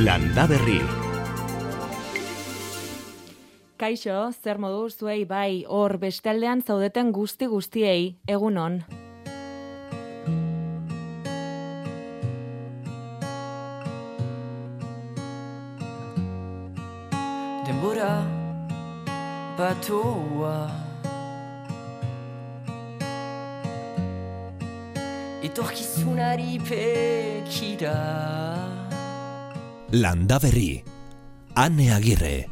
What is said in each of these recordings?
Landa Berri. Kaixo, zer modu zuei bai, hor bestaldean zaudeten guzti guztiei, egunon. Denbora batoa Itorkizunari pekira Landa Berri. Ane Agirre.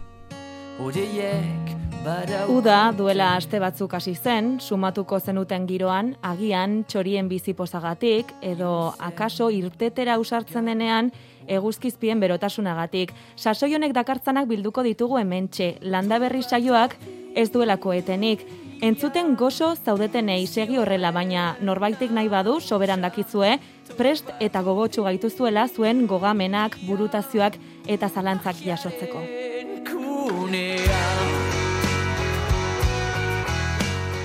Uda duela aste batzuk hasi zen, sumatuko zenuten giroan, agian txorien bizipozagatik, edo akaso irtetera usartzen denean, eguzkizpien berotasunagatik. Sasoi honek dakartzanak bilduko ditugu hementxe, landa berri saioak ez duelako etenik. Entzuten gozo zaudetenei segi horrela, baina norbaitik nahi badu soberan dakizue, prest eta gogotsu gaituzuela zuen gogamenak, burutazioak eta zalantzak jasotzeko.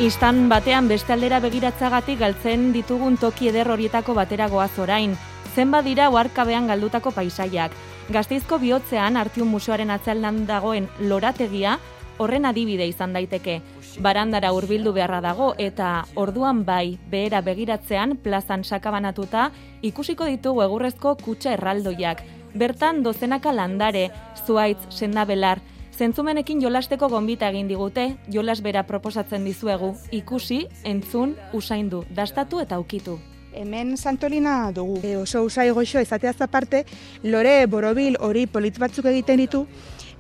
Istan batean beste aldera begiratzagatik galtzen ditugun toki eder horietako batera goaz orain. Zenba dira oarkabean galdutako paisaiak. Gazteizko bihotzean Artium Museoaren atzealdan dagoen lorategia horren adibide izan daiteke. Barandara hurbildu beharra dago eta orduan bai behera begiratzean plazan sakabanatuta ikusiko ditugu egurrezko kutsa erraldoiak. Bertan dozenaka landare, zuaitz, sendabelar, Zentzumenekin jolasteko gonbita egin digute, jolas bera proposatzen dizuegu, ikusi, entzun, usaindu, dastatu eta ukitu. Hemen Santolina dugu. E, oso usai goxo izateaz aparte, lore borobil hori polit batzuk egiten ditu,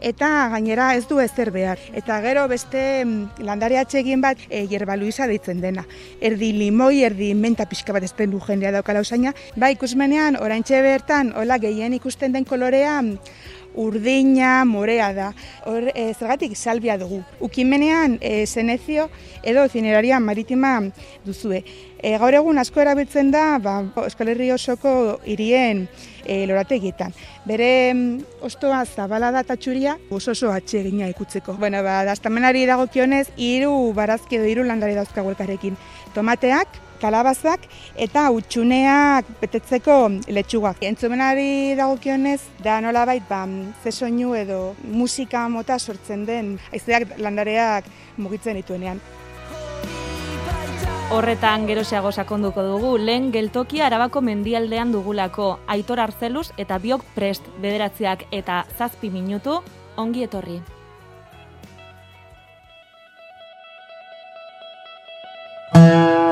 eta gainera ez du ezer behar. Eta gero beste mm, landare atsegin bat e, yerba luisa deitzen dena. Erdi limoi, erdi menta pixka bat ezten du jendea daukala usaina. Ba, ikusmenean, oraintxe bertan, hola gehien ikusten den kolorea, mm, urdina, morea da. Hor, e, zergatik salbia dugu. Ukimenean, e, senezio edo zineraria maritima duzue. E, gaur egun asko erabiltzen da ba, Euskal Herri osoko hirien e, lorategietan. Bere mm, ostoa zabala da eta txuria oso oso atsegina ikutzeko. Bueno, ba, dastamenari dagokionez, hiru barazki edo hiru landare dauzkagu elkarrekin. Tomateak, kalabazak eta utxuneak betetzeko letxugak. Entzumenari dagokionez, da nolabait ba, ze soinu edo musika mota sortzen den haizeak landareak mugitzen dituenean. Horretan geroxeago sakonduko dugu, lehen geltokia arabako mendialdean dugulako, aitor arzeluz eta biok prest bederatziak eta zazpi minutu, ongi etorri.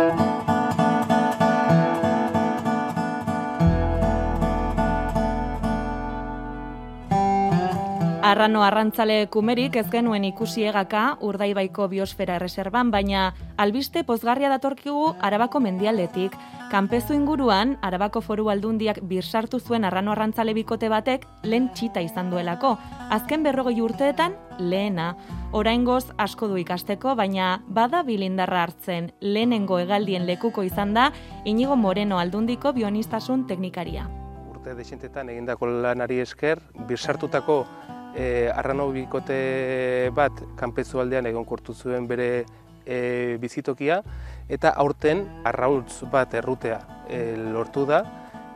Arrano arrantzale kumerik ez genuen ikusi egaka urdaibaiko biosfera erreserban, baina albiste pozgarria datorkigu Arabako mendialdetik. Kanpezu inguruan, Arabako foru aldundiak birsartu zuen arrano arrantzale bikote batek lehen txita izan duelako. Azken berrogei urteetan, lehena. Oraingoz asko du ikasteko, baina bada bilindarra hartzen lehenengo hegaldien lekuko izan da Inigo Moreno aldundiko bionistasun teknikaria. urte desintetan egindako lanari esker, birsartutako e, arrano bikote bat kanpezu aldean egonkortu zuen bere e, bizitokia, eta aurten arrautz bat errutea e, lortu da,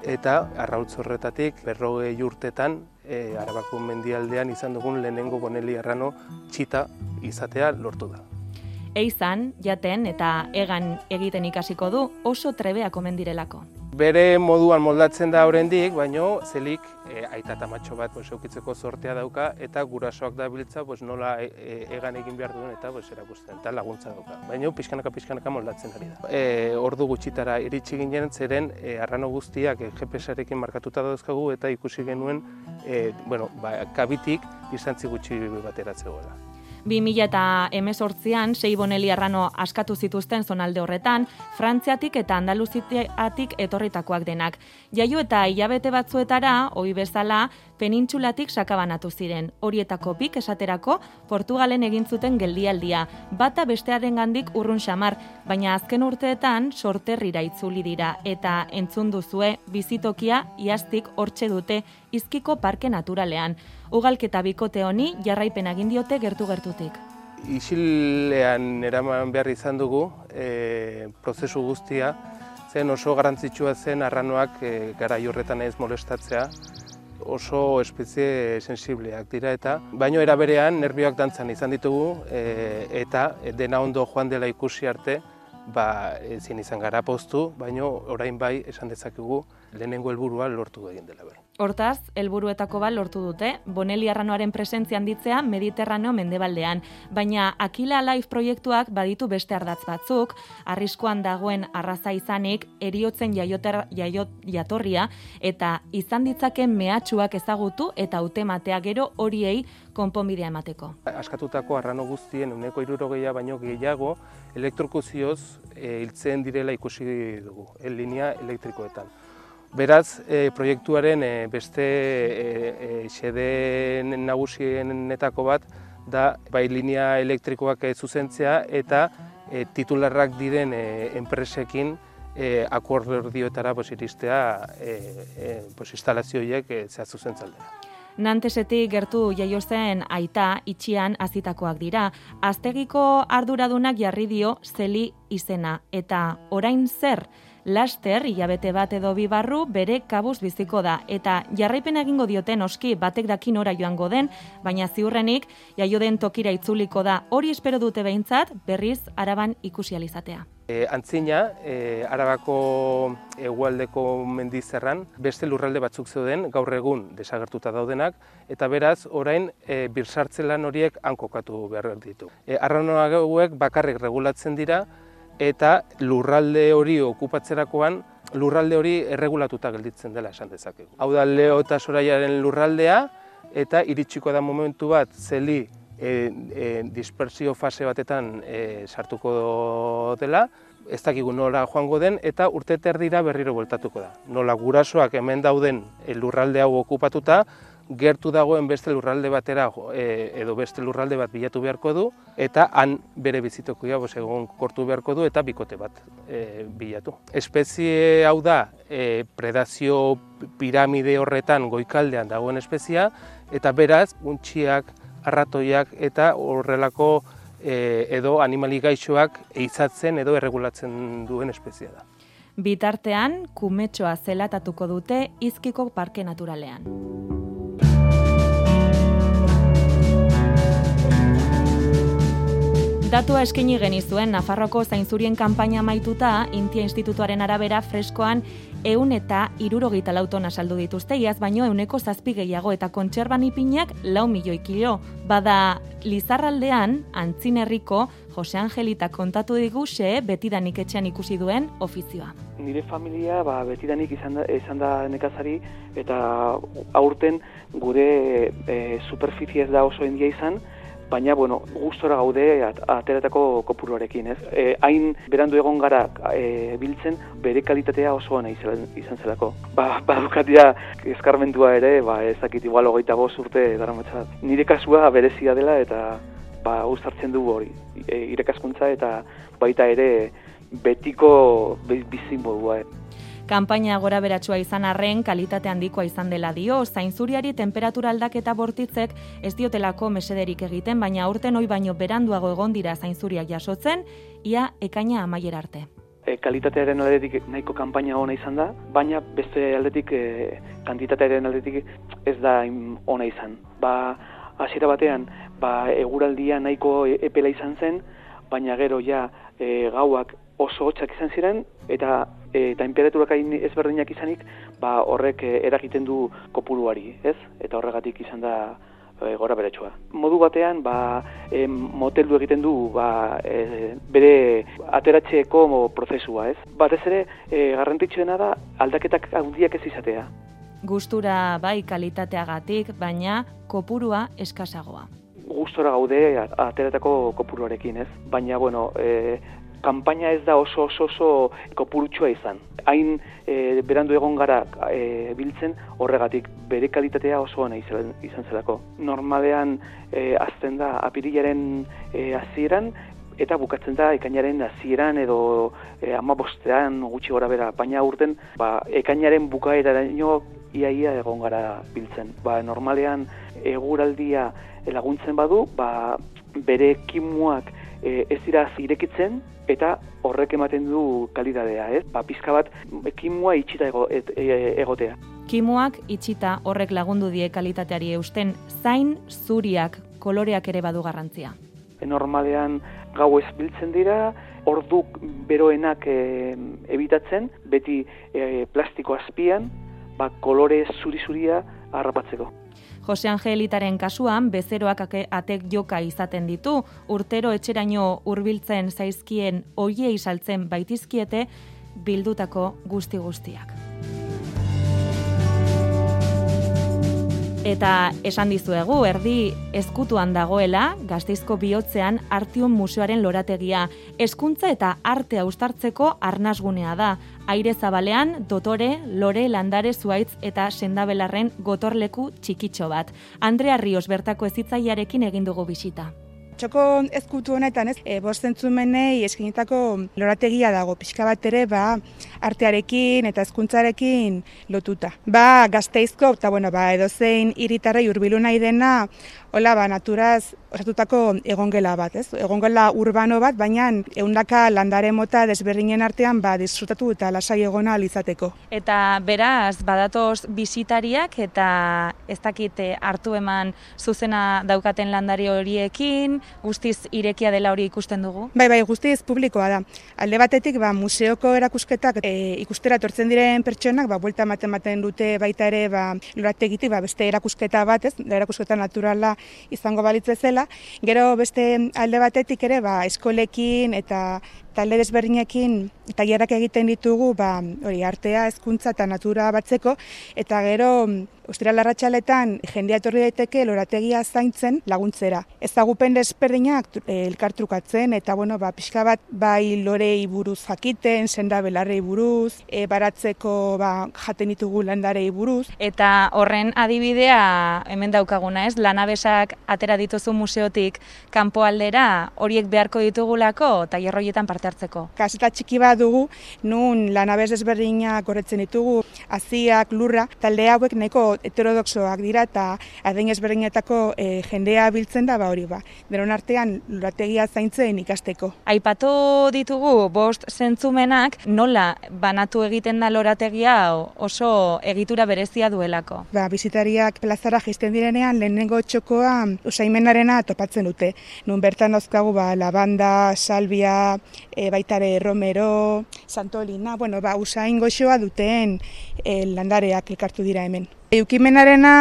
eta arrautz horretatik berrogei urtetan e, Arabako mendialdean izan dugun lehenengo boneli arrano txita izatea lortu da. Eizan, jaten eta egan egiten ikasiko du oso trebeak omen direlako. Bere moduan moldatzen da oraindik, baino zelik e, aita eta matxo bat pues, eukitzeko sortea dauka eta gurasoak da biltza pues, nola e, e, egan egin behar duen eta pues, erakusten eta laguntza dauka. Baina pixkanaka pixkanaka moldatzen ari da. E, ordu gutxitara iritsi ginen zeren e, arrano guztiak e, GPS-arekin markatuta dauzkagu eta ikusi genuen e, bueno, ba, kabitik distantzi gutxi bateratzegoela. 2018an sei boneli arrano askatu zituzten zonalde horretan, Frantziatik eta Andaluziatik etorritakoak denak. Jaio eta hilabete batzuetara, ohi bezala, penintxulatik sakabanatu ziren. Horietako bik esaterako Portugalen egin zuten geldialdia, bata bestearen gandik urrun xamar, baina azken urteetan sorterrira itzuli dira eta entzun duzue bizitokia iaztik hortxe dute izkiko parke naturalean. Ugalketa bikote honi jarraipen egin diote gertu-gertutik. Isilean eraman behar izan dugu e, prozesu guztia, zen oso garrantzitsua zen arranoak e, gara horretan ez molestatzea. oso espezie sensibleak dira eta baino era berean nerbioak dantzan izan ditugu e, eta dena ondo joan dela ikusi arte ba ezin izan gara poztu, baino orain bai esan dezakegu lehenengo helburua lortu egin dela bai. Hortaz, helburuetako bat lortu dute, Boneli Arranoaren presentzia handitzea Mediterraneo mendebaldean, baina Aquila Life proiektuak baditu beste ardatz batzuk, arriskuan dagoen arraza izanik, eriotzen jaioter, jaiot, jatorria, eta izan ditzaken mehatxuak ezagutu eta utematea gero horiei konponbidea emateko. Askatutako arrano guztien uneko irurogeia baino gehiago elektrokuzioz e, hiltzen direla ikusi dugu, en linea elektrikoetan. Beraz, e, proiektuaren e, beste e, e, nagusienetako bat da bai linea elektrikoak e, zuzentzea eta e, titularrak diren e, enpresekin e, akuordioetara pues, iristea e, e, pues, instalazioiek e, zehaz zuzentzaldera. Nantesetik gertu jaio zen aita itxian azitakoak dira. Aztegiko arduradunak jarri dio zeli izena eta orain zer laster hilabete bat edo bi barru bere kabuz biziko da eta jarraipen egingo dioten oski batek dakin ora joango den, baina ziurrenik jaio den tokira itzuliko da. Hori espero dute behintzat berriz araban ikusi alizatea. E, antzina, e, arabako egualdeko mendizerran, beste lurralde batzuk zeuden, gaur egun desagertuta daudenak, eta beraz, orain, e, birsartze lan horiek hankokatu behar ditu. E, Arranoak hauek bakarrik regulatzen dira, eta lurralde hori okupatzerakoan lurralde hori erregulatuta gelditzen dela esan dezakegu. Hau da Leo eta Soraiaren lurraldea eta iritsiko da momentu bat zeli e, e, dispersio fase batetan e, sartuko dela, ez dakigu nola joango den eta urte terdira berriro bueltatuko da. Nola gurasoak hemen dauden lurralde hau okupatuta, gertu dagoen beste lurralde batera e, edo beste lurralde bat bilatu beharko du eta han bere bizitoko ja egon kortu beharko du eta bikote bat e, bilatu. Espezie hau da e, predazio piramide horretan goikaldean dagoen espezia eta beraz untxiak, arratoiak eta horrelako e, edo animali gaixoak eizatzen edo erregulatzen duen espezia da. Bitartean, kumetxoa zelatatuko dute izkiko parke naturalean. Datua eskaini genizuen Nafarroko zainzurien kanpaina maituta, Intia Institutuaren arabera freskoan eun eta irurogeita lautona saldu dituzte, iaz baino euneko zazpi gehiago eta kontserban ipinak lau milioi kilo. Bada, Lizarraldean, antzinerriko, Jose Angelita kontatu digu xe betidanik etxean ikusi duen ofizioa. Nire familia ba, betidanik izan da, izan da nekazari eta aurten gure e, superfiziez da oso india izan, baina bueno, gustora gaude ateratako kopuruarekin, ez? E, hain berandu egon gara e, biltzen bere kalitatea oso ona izan zelako. Ba, badukatia eskarmentua ere, ba, ezakit igual hogeita bost urte daramatza. Nire kasua berezia dela eta ba, gustartzen du hori, e, irekaskuntza eta baita ere betiko bizin modua. Eh? Kanpaina gora beratsua izan arren kalitate handikoa izan dela dio, zainzuriari temperatura aldaketa bortitzek ez diotelako mesederik egiten, baina aurten hoi baino beranduago egon dira zainzuriak jasotzen, ia ekaina amaier arte. E, kalitatearen aldetik nahiko kanpaina ona izan da, baina beste aldetik e, kantitatearen aldetik ez da ona izan. Ba, hasiera batean, ba, eguraldia nahiko epela izan zen, baina gero ja e, gauak oso hotxak izan ziren, eta e, temperaturak hain ezberdinak izanik, ba, horrek e, eragiten du kopuruari, ez? Eta horregatik izan da e, gora beretsua. Modu batean, ba, e, moteldu egiten du ba, e, bere ateratxeeko prozesua, ez? Batez ere, e, garrantzitsuena da aldaketak handiak ez izatea. Gustura bai kalitateagatik, baina kopurua eskasagoa. Gustora gaude ateratako kopuruarekin, ez? Baina, bueno, e, kanpaina ez da oso oso oso kopurutxua izan. Hain e, berandu egon gara e, biltzen horregatik bere kalitatea oso ona izan, izan zelako. Normalean e, azten da apirilaren e, azieran eta bukatzen da ekainaren hasieran edo e, ama bostean gutxi gora bera, baina urten ba, ekainaren bukaera daño iaia egon gara biltzen. Ba, normalean eguraldia laguntzen badu, ba, bere kimuak e, ez dira zirekitzen, eta horrek ematen du kalidadea, ez? Ba, pizka bat kimua itxita ego, et, e, egotea. kimuak itxita horrek lagundu die kalitateari eusten zain zuriak koloreak ere badu garrantzia. normalean gau ez biltzen dira, orduk beroenak e, ebitatzen, beti e, plastiko azpian, ba, kolore zuri-zuria harrapatzeko. Jose Angelitaren kasuan bezeroak atek joka izaten ditu, urtero etxeraino hurbiltzen zaizkien oiei saltzen baitizkiete bildutako guzti guztiak. Eta esan dizuegu, erdi ezkutuan dagoela, gazteizko bihotzean Artium Museoaren lorategia. Hezkuntza eta artea ustartzeko arnasgunea da. Aire zabalean, dotore, lore, landare, zuaitz eta sendabelarren gotorleku txikitxo bat. Andrea Rios bertako ezitzaiarekin egin dugu bisita. Txoko ezkutu honetan, ez, e, bost zentzumenei eskinitako lorategia dago, pixka bat ere, ba, artearekin eta hezkuntzarekin lotuta. Ba, gazteizko, eta bueno, ba, edozein iritarrei urbilu nahi dena, hola, ba, naturaz osatutako egongela bat, ez? Egongela urbano bat, baina eundaka landare mota desberdinen artean, ba, disfrutatu eta lasai egona alizateko. Eta beraz, badatoz bisitariak eta ez dakit eh, hartu eman zuzena daukaten landari horiekin, guztiz irekia dela hori ikusten dugu. Bai, bai, guztiz publikoa da. Alde batetik, ba, museoko erakusketak e, ikustera tortzen diren pertsonak, ba, buelta ematen ematen dute baita ere, ba, lorategitik, ba, beste erakusketa bat, ez, erakusketa naturala izango balitz bezala. Gero beste alde batetik ere, ba, eskolekin eta talde desberdinekin tailerak egiten ditugu, ba, hori artea, hezkuntza eta natura batzeko eta gero Ostiral arratsaletan jendea etorri daiteke lorategia zaintzen laguntzera. Ezagupen desberdinak eh, elkartrukatzen eta bueno, ba pixka bat bai lorei buruz jakiten, senda belarrei buruz, e, baratzeko ba, jaten ditugu landarei buruz. Eta horren adibidea hemen daukaguna, ez? Lanabesak atera dituzu museotik kanpoaldera horiek beharko ditugulako tailer horietan parte hartzeko. Kaseta txiki bat dugu, nun lanabez desberdinak gorretzen ditugu, haziak, lurra, talde hauek nahiko heterodoxoak dira eta adin ezberdinetako e, jendea biltzen da ba hori ba. Denon artean lurategia zaintzen ikasteko. Aipatu ditugu bost zentzumenak nola banatu egiten da lorategia oso egitura berezia duelako. Ba, bizitariak plazara jisten direnean lehenengo txokoa usaimenarena topatzen dute. Nun bertan dauzkagu ba, lavanda, salvia, e, baitare romero, santolina, bueno, ba, usain goxoa duten e, landareak elkartu dira hemen. Eukimenarena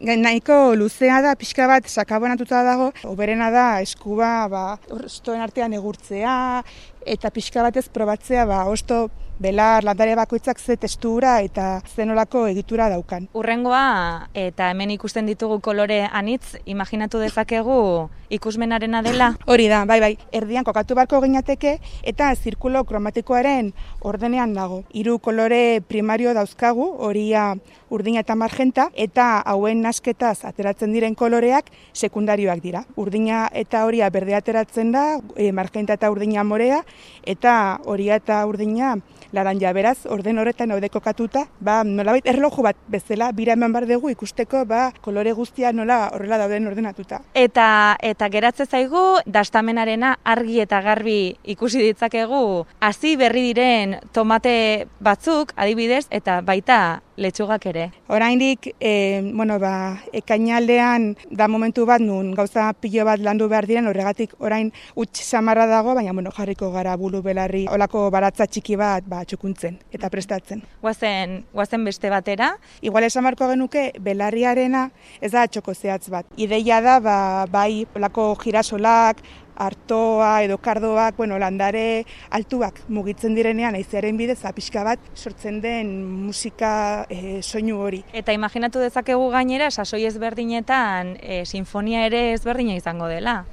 nahiko luzea da, pixka bat sakabonatuta dago, oberena da eskuba ba, ostoen artean egurtzea, eta pixka batez probatzea ba, osto belar landare bakoitzak ze testura eta zenolako egitura daukan. Urrengoa eta hemen ikusten ditugu kolore anitz, imaginatu dezakegu ikusmenarena dela. Hori da, bai bai, erdian kokatu barko ginateke eta zirkulo kromatikoaren ordenean dago. Hiru kolore primario dauzkagu, horia urdina eta margenta, eta hauen nasketaz ateratzen diren koloreak sekundarioak dira. Urdina eta horia berde ateratzen da, e, margenta eta urdina morea, eta horia eta urdina laranja beraz, orden horretan haude kokatuta, ba, nolabait erloju bat bezala, bira eman bar dugu ikusteko, ba, kolore guztia nola horrela dauden ordenatuta. Eta eta geratze zaigu dastamenarena argi eta garbi ikusi ditzakegu hasi berri diren tomate batzuk adibidez eta baita letxugak ere. Oraindik, e, bueno, ba, ekainaldean da momentu bat nun gauza pilo bat landu behar diren horregatik orain utx samarra dago, baina bueno, jarriko gara bulu belarri olako baratza txiki bat ba, txukuntzen eta prestatzen. Guazen, guazen beste batera. Igual esan marko genuke belarriarena ez da txoko zehatz bat. Ideia da ba, bai olako girasolak, artoa edo kardoak, bueno, landare altuak mugitzen direnean aizearen bidez pixka bat sortzen den musika e, soinu hori. Eta imaginatu dezakegu gainera sasoi ezberdinetan e, sinfonia ere ezberdina izango dela.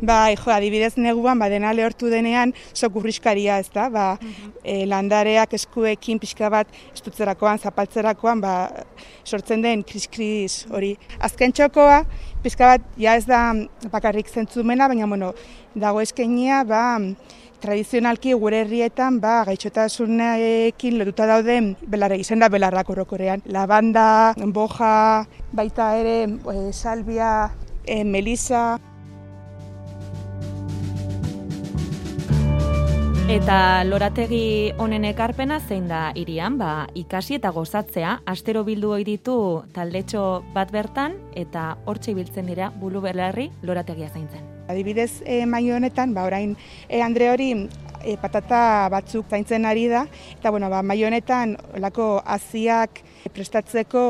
Bai, jo, adibidez neguan, ba, dena lehortu denean, sok urriskaria, ez da, ba, e, landareak eskuekin pixka bat estutzerakoan, zapaltzerakoan, ba, sortzen den kris-kris hori. Azken txokoa, pixka bat, ja ez da bakarrik zentzumena, baina, bueno, dago eskenia, ba, tradizionalki gure herrietan ba, gaixotasunekin lotuta dauden belarra izan da belarrak orokorean. Lavanda, boja, baita ere e, salvia, e, melisa, Eta lorategi honen ekarpena zein da irian, ba, ikasi eta gozatzea, astero bildu ohi ditu taldetxo bat bertan, eta hortxe biltzen dira bulu belarri lorategia zaintzen. Adibidez, e, maio honetan, ba, orain, e, Andre hori e, patata batzuk zaintzen ari da, eta bueno, ba, maio honetan, olako aziak prestatzeko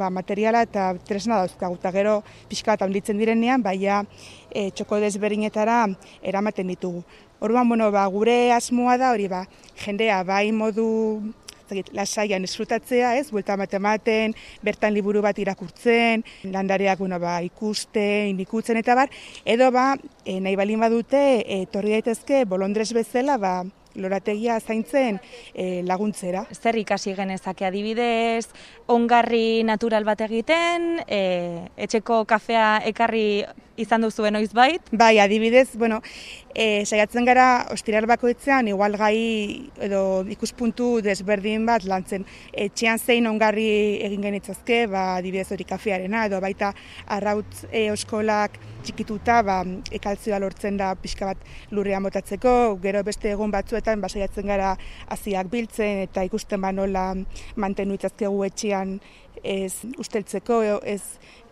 ba, materiala eta tresna dauzkagu, eta gero pixka bat handitzen direnean, baina e, txoko desberdinetara eramaten ditugu. Orduan, bueno, ba, gure asmoa da hori ba, jendea bai modu lasaian esfrutatzea, ez, buelta matematen, bertan liburu bat irakurtzen, landareak bueno, ba, ikusten, ikutzen eta bar, edo ba, e, nahi balin badute, e, torri daitezke bolondrez bezala, ba, lorategia zaintzen e, laguntzera. Zer ikasi genezake? Adibidez, ongarri natural bat egiten, e, etxeko kafea ekarri izan duzu noiz bait? Bai, adibidez, bueno, e, saiatzen gara ostirar bakoitzean igual gai edo ikuspuntu desberdin bat lantzen. Etxean zein ongarri egin genitzazke, ba, adibidez hori kafearena edo baita arrautz e, oskolak txikituta, ba, ekaltzioa lortzen da pixka bat lurrean botatzeko, gero beste egun batzuetan basaiatzen gara hasiak biltzen eta ikusten ba nola mantenu itzazkegu etxean ez usteltzeko, ez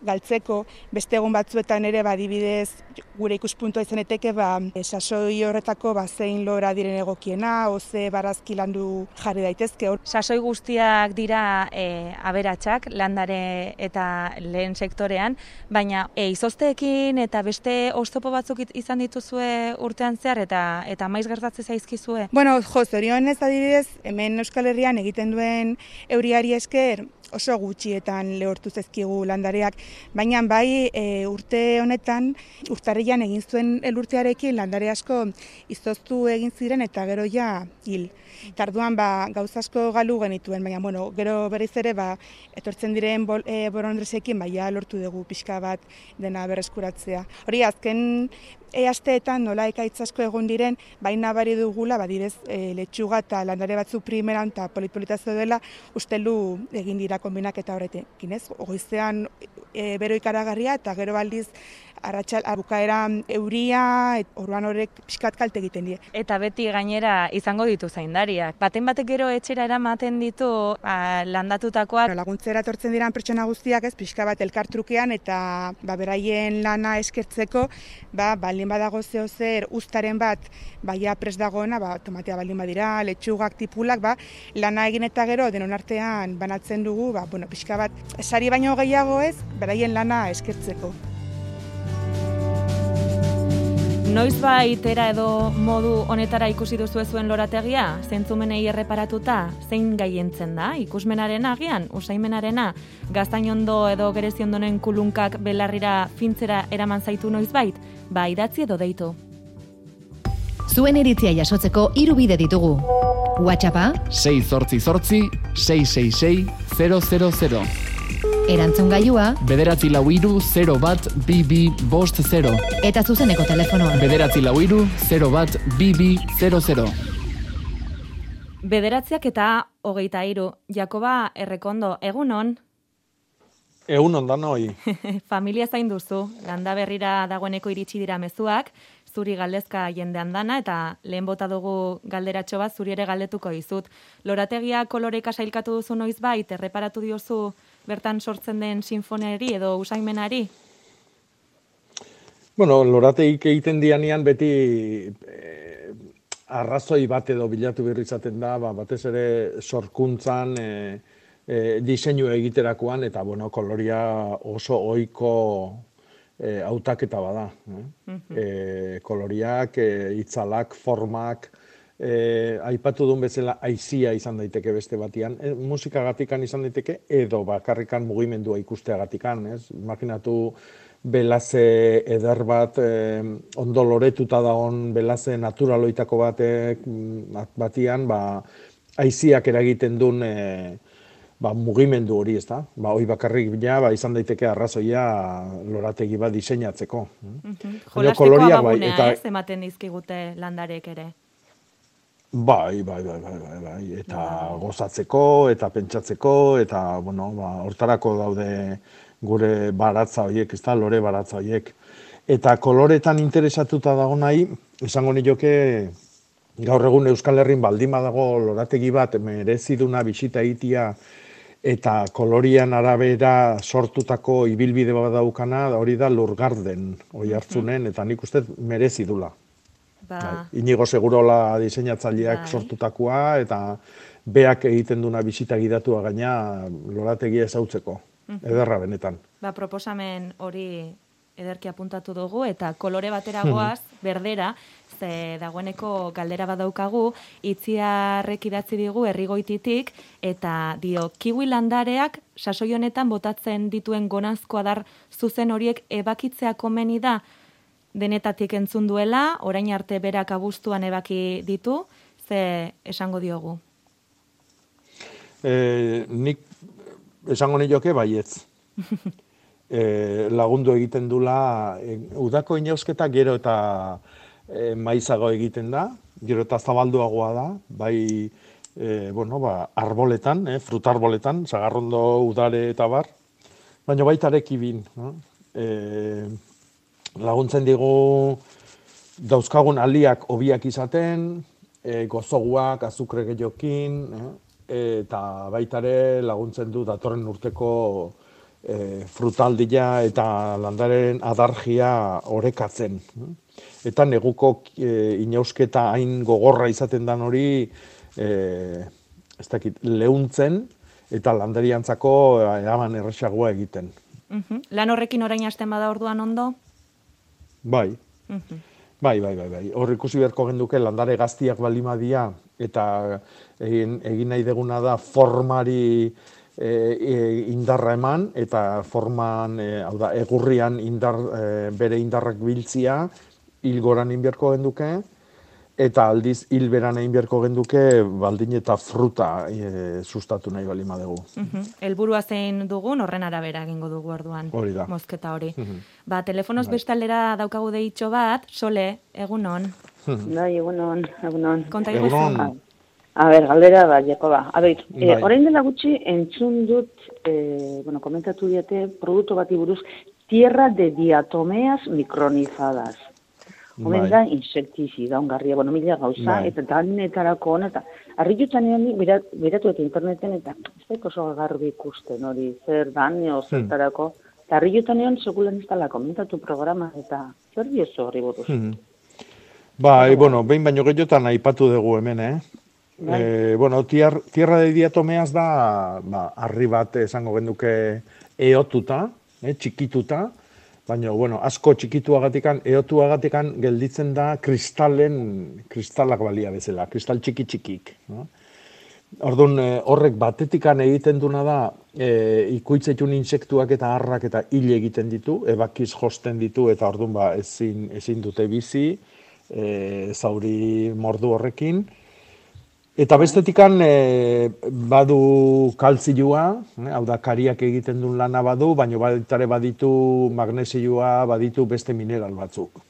galtzeko, beste egun batzuetan ere badibidez gure ikuspuntua izaneteke ba, sasoi horretako ba, zein lora diren egokiena, oze barazki landu jarri daitezke. Sasoi guztiak dira e, aberatsak landare eta lehen sektorean, baina e, izozteekin eta beste oztopo batzuk izan dituzue urtean zehar eta eta maiz gertatze zaizkizue? Bueno, jo, zorionez adibidez, hemen Euskal Herrian egiten duen euriari esker, oso gutxietan lehortu zezkigu landareak, baina bai e, urte honetan, urtarrian egin zuen elurtearekin landare asko izoztu egin ziren eta gero ja hil. Tarduan ba, gauzasko galu genituen, baina bueno, gero berriz ere ba, etortzen diren bol, e, borondresekin baia lortu dugu pixka bat dena berreskuratzea. Hori azken e asteetan nola ekaitzasko egon diren, baina bari dugula, badirez, e, letxuga eta landare batzu primeran eta politpolitazio dela, ustelu egin dira kombinak eta horretik. Ginez, ogoizean e, bero ikaragarria eta gero baldiz arratxal abukaera euria, et, orduan horrek pixkat kalte egiten die. Eta beti gainera izango ditu zaindariak. Baten batek gero etxera eramaten ditu a, landatutakoak. laguntzera etortzen diran pertsona guztiak ez, pixka bat elkartrukean eta ba, beraien lana eskertzeko, ba, baldin badago zeo zer ustaren bat baia pres dagoena, ba, tomatea baldin badira, letxugak tipulak, ba, lana egin eta gero denon artean banatzen dugu, ba, bueno, pixka bat, sari baino gehiago ez, beraien lana eskertzeko. Noiz baitera edo modu honetara ikusi duzu zuen lorategia, zentzumenei erreparatuta, zein gaientzen da, ikusmenaren agian, usaimenarena, gaztain ondo edo gereziondonen kulunkak belarrira fintzera eraman zaitu noiz bait, ba idatzi edo deitu. Zuen iritzia jasotzeko hiru bide ditugu. WhatsAppa, 6 zortzi zortzi, 666 000. erantzun gailua, Bederatzi lau iru, 0 bat, BB, bost 0. eta zuzeneko telefonoa. Bederatzi lau iru, 0 bat, BB, 00. Bederatziak eta hogeita hiru, Jakoba Errekondo, egunon, Egun ondan hoi. familia zain duzu, landa berrira dagoeneko iritsi dira mezuak, zuri galdezka jendean dana, eta lehen bota dugu galderatxo bat zuri ere galdetuko dizut. Lorategia koloreka sailkatu duzu noiz bait, erreparatu diozu bertan sortzen den sinfoneri edo usaimenari? Bueno, lorateik egiten dianean beti eh, arrazoi bat edo bilatu berri izaten da, ba, batez ere sorkuntzan, eh, eh, diseinu egiterakoan, eta bueno, koloria oso ohiko eh, hautaketa bada. Eh? Eh, koloriak, eh, itzalak, formak, eh, aipatu duen bezala aizia izan daiteke beste batian, eh, musikagatikan izan daiteke, edo bakarrikan mugimendua ikusteagatikan, ez? Imaginatu belaze eder bat, eh, ondo loretuta dagoen belaze naturaloitako batek mm, batian, ba, aiziak eragiten duen eh, ba, mugimendu hori, ez da? Ba, hoi bakarrik bila, ba, izan daiteke arrazoia lorategi bat diseinatzeko. Baina Jolasteko koloriak bai, eta- ez, ematen dizkigute landarek ere. Bai, bai, bai, bai, bai, bai, eta gozatzeko, eta pentsatzeko, eta, bueno, ba, hortarako daude gure baratza horiek, ez da, lore baratza horiek. Eta koloretan interesatuta dago nahi, esango nioke gaur egun Euskal Herrin baldin badago lorategi bat mereziduna bisita egitea eta kolorian arabera sortutako ibilbide bat daukana, hori da lurgarden, oi hartzunen, eta nik uste merezi dula. Ba, Bai. Inigo Segurola diseinatzaileak Bai. sortutakoa, eta beak egiten duna bisita gidatua gaina lorategia ezautzeko. Ederra benetan. ba, proposamen hori ederki apuntatu dugu eta kolore bateragoaz, berdera, ze dagoeneko galdera badaukagu, itziarrek idatzi digu herrigoititik eta dio kiwi landareak sasoi honetan botatzen dituen gonazko adar zuzen horiek ebakitzea komeni da denetatik entzun duela, orain arte berak abuztuan ebaki ditu, ze esango diogu. E, nik esango nioke baietz. e, lagundu egiten dula, e, udako inausketa gero eta e, maizago egiten da, gero eta zabalduagoa da, bai, e, bueno, ba, arboletan, eh, frutarboletan, zagarrondo udare eta bar, baina baita ere kibin. No? E, laguntzen digu dauzkagun aliak hobiak izaten, e, gozoguak, azukre gehiokin, eh? eta baita ere laguntzen du datorren urteko e, frutaldia eta landaren adargia orekatzen. eh? Eta neguko e, inausketa hain gogorra izaten dan hori, e, ez dakit, leuntzen eta landariantzako eraman erresagoa egiten. Mhm. Lan horrekin orain hasten bada orduan ondo? Bai, Mhm. Bai, bai, bai, bai. Hor ikusi beharko genduke landare gaztiak balimadia eta egin, egin nahi deguna da formari e, e, indarra eman eta forman, e, hau da, egurrian indar, e, bere indarrak biltzia hilgoran egin beharko genduke eta aldiz hilberan egin beharko genduke baldin eta fruta e, sustatu nahi balima dugu. Mhm. Helburua zein dugun horren arabera egingo dugu orduan. Hori da. Mozketa hori. Mhm. Ba, telefonoz bestaldera daukagu deitxo bat, sole, egunon. Bai, egunon, egunon. Konta Egunon. A ber, galdera da, Jakoba. A ber, e, Bai. orain dela gutxi entzun dut, e, bueno, komentatu diate, produktu bati buruz, tierra de diatomeas micronizadas. Omen Bai. da, insektizida, ongarria, bueno, mila gauza, Bai. eta danetarako hona, eta harritutan egon birat, biratu eta interneten, eta ez daik oso garbi ikusten hori, zer dan, Hmm. o zertarako, eta harritutan egon sekulan ez dala komentatu programa, eta zer diozu horri buruz. Mhm. Bai, bueno, behin baino gehiotan aipatu dugu hemen, eh? Bai. Eh, bueno, tiar, tierra de diatomeaz da, ba, harri bat esango genduke eotuta, eh, txikituta, baina, bueno, asko txikituagatikan, eotuagatikan gelditzen da kristalen, kristalak balia bezala, kristal txiki txikik. No? Orduan, eh, horrek batetikan egiten duna da, e, ikuitzetun insektuak eta harrak eta hil egiten ditu, ebakiz josten ditu, eta orduan ba, ezin, ezin dute bizi, e, zauri mordu horrekin. Eta bestetikan e, badu kaltzioa, eh, hau da kariak egiten duen lana badu, baina baitare baditu magnesioa, baditu beste mineral batzuk.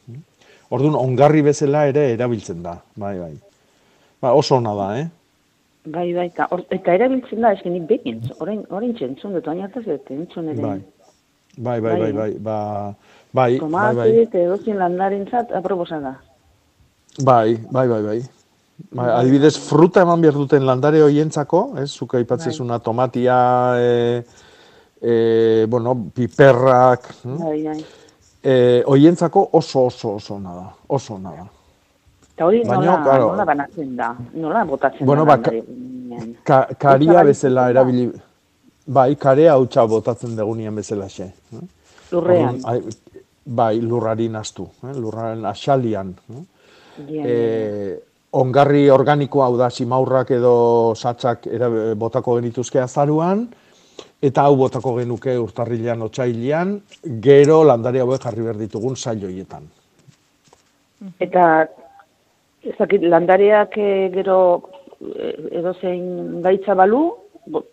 Orduan, ongarri bezala ere erabiltzen da, bai, bai. Ba, oso ona da, eh? Bai, bai, eta, or, eta erabiltzen da, esken nik behin, orain, orain txentzun dut, oin hartaz dut, entzun ere. Bai. Bai, bai, bai, Bai. bai, ba, bai, bai, Tomate, bai, eta edozin landarentzat, aproposa da. bai, bai, bai, bai. Bai, adibidez, fruta eman behar duten landare hoientzako, ez, zuka aipatzezuna tomatia, e, e, bueno, piperrak, hm? Bai, bai. e, hoientzako oso, oso, oso ona da, oso ona da. Eta hori nola, claro. nola banatzen da, nola botatzen Bueno, da. ba, ka- karia bezala bai, erabili, bai, karea hautsa botatzen degunien bezalaxe. eh? Lurrean. Orduan, ai- Bai, lurrari nastu, eh? lurraren asalian. eh? Gian, e, ongarri organikoa hau da simaurrak edo satzak era, botako genituzke azaruan, eta hau botako genuke urtarrilean otxailian, gero landare hauek jarri behar ditugun sail horietan. Eta, ez dakit, landareak eh, gero eh, edozein gaitza balu, bo-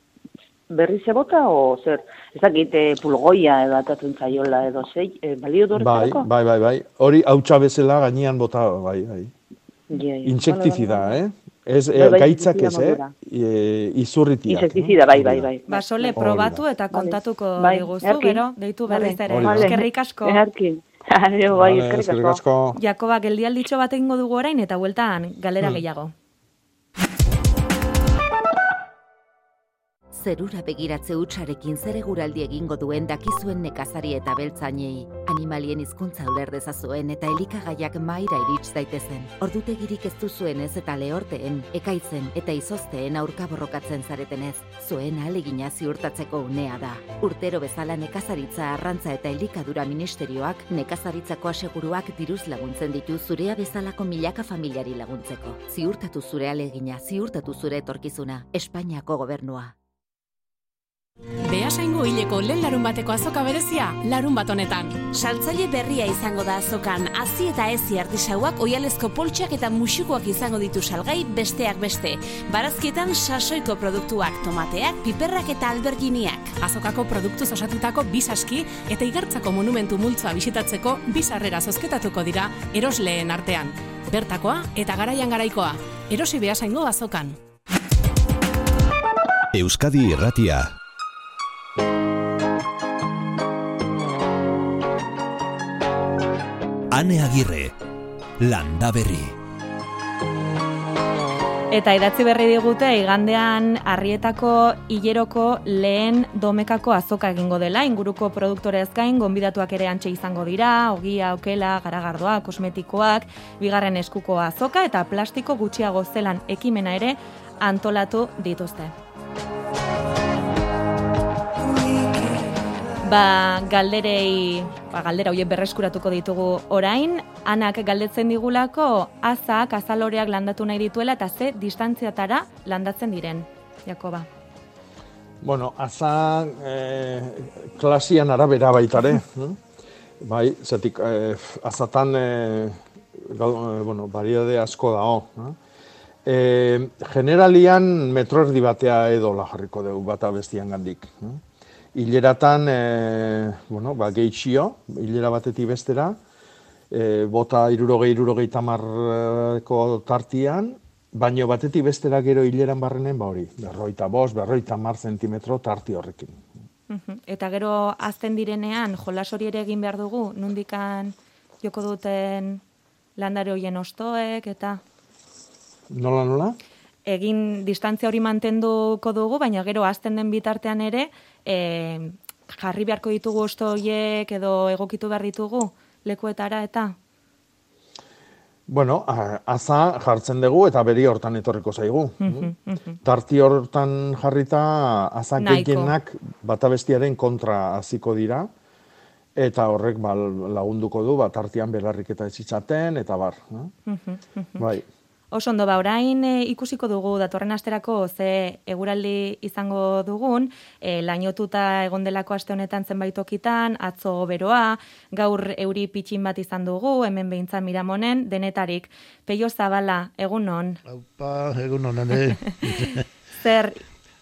berri ze bota, o zer, ez dakit, eh, pulgoia edo atatzen zaiola edo zei, eh, balio du Bai, bai, bai, bai. Hori hautsa bezala gainean bota, bai, bai. Insektizida, Bai, bai, eh? Ez, eh, bai, gaitzak ez, eh? E, izurritiak. Insektizida, bai, bai, bai. Ba, sole, Hori da. probatu eta kontatuko Bai, diguzu, gero, deitu berriz ere. Eskerrik asko. Eharki. Adio, bai, eskerrik asko. Jakoba, geldialditxo bat egingo dugu orain eta bueltan galera Hmm. gehiago. Zerura begiratze hutsarekin zer eguraldi egingo duen dakizuen nekazari eta beltzainei. Animalien hizkuntza uler dezazuen eta elikagaiak maira irits daitezen. Ordutegirik ez duzuen ez eta lehorteen, ekaitzen eta izozteen aurka borrokatzen zaretenez. Zuen alegina ziurtatzeko unea da. Urtero bezala nekazaritza arrantza eta elikadura ministerioak nekazaritzako aseguruak diruz laguntzen ditu zurea bezalako milaka familiari laguntzeko. Ziurtatu zure alegina, ziurtatu zure etorkizuna. Espainiako gobernua. Beasaingo hileko lehen larun bateko azoka berezia, larun bat honetan. Saltzaile berria izango da azokan, hazi eta ezi artisauak, oialezko poltsak eta musukoak izango ditu salgai besteak beste. Barazkietan sasoiko produktuak, tomateak, piperrak eta alberginiak. Azokako produktuz osatutako bisaski eta igartzako monumentu multzoa bisitatzeko bizarrera zozketatuko dira erosleen artean. Bertakoa eta garaian garaikoa. Erosi beasaingo azokan. Euskadi Irratia. Ane Agirre, Landa Berri. Eta idatzi berri digute igandean harrietako hileroko lehen domekako azoka egingo dela, inguruko produktorez gain gonbidatuak ere antxe izango dira, ogia, okela, garagardoa, kosmetikoak, bigarren eskuko azoka eta plastiko gutxiago zelan ekimena ere antolatu dituzte. Ba, galderei, ba, galdera hoiek berreskuratuko ditugu orain, anak galdetzen digulako azak, azaloreak landatu nahi dituela eta ze distantziatara landatzen diren, Jakoba. Bueno, aza eh, klasian arabera baitare. eh? bai, zetik, eh, azatan, eh, gau, eh, bueno, variade asko dago. Eh? Eh, generalian metro erdi batea edola jarriko dugu bata bestian gandik. Eh? Hileratan, e, bueno, ba, gehitxio, hilera batetik bestera, e, bota irurogei, irurogei tamarko tartian, baino batetik bestera gero hileran barrenen, ba hori, berroita bost, berroita mar zentimetro tarti horrekin. Mhm. Eta gero azten direnean, jolas hori ere egin behar dugu, nundikan joko duten landare hoien ostoek, eta Nola, nola? egin distantzia hori mantenduko dugu, baina gero azten den bitartean ere, e, jarri beharko ditugu osto horiek edo egokitu behar ditugu lekuetara eta Bueno, aza jartzen dugu eta beri hortan etorriko zaigu. Tarti hortan jarrita aza gehienak bata bestiaren kontra hasiko dira eta horrek ba, lagunduko du ba, tartian belarriketa ez itzaten eta bar. mhm. Bai. Oso ondo, ba, orain e, ikusiko dugu datorren asterako ze eguraldi izango dugun, e, lainotuta egon delako aste honetan zenbait tokitan, atzo beroa, gaur euri pitxin bat izan dugu, hemen behintzan miramonen, denetarik. Peio Zabala, egun non? Ba, egun honen, eh? Zer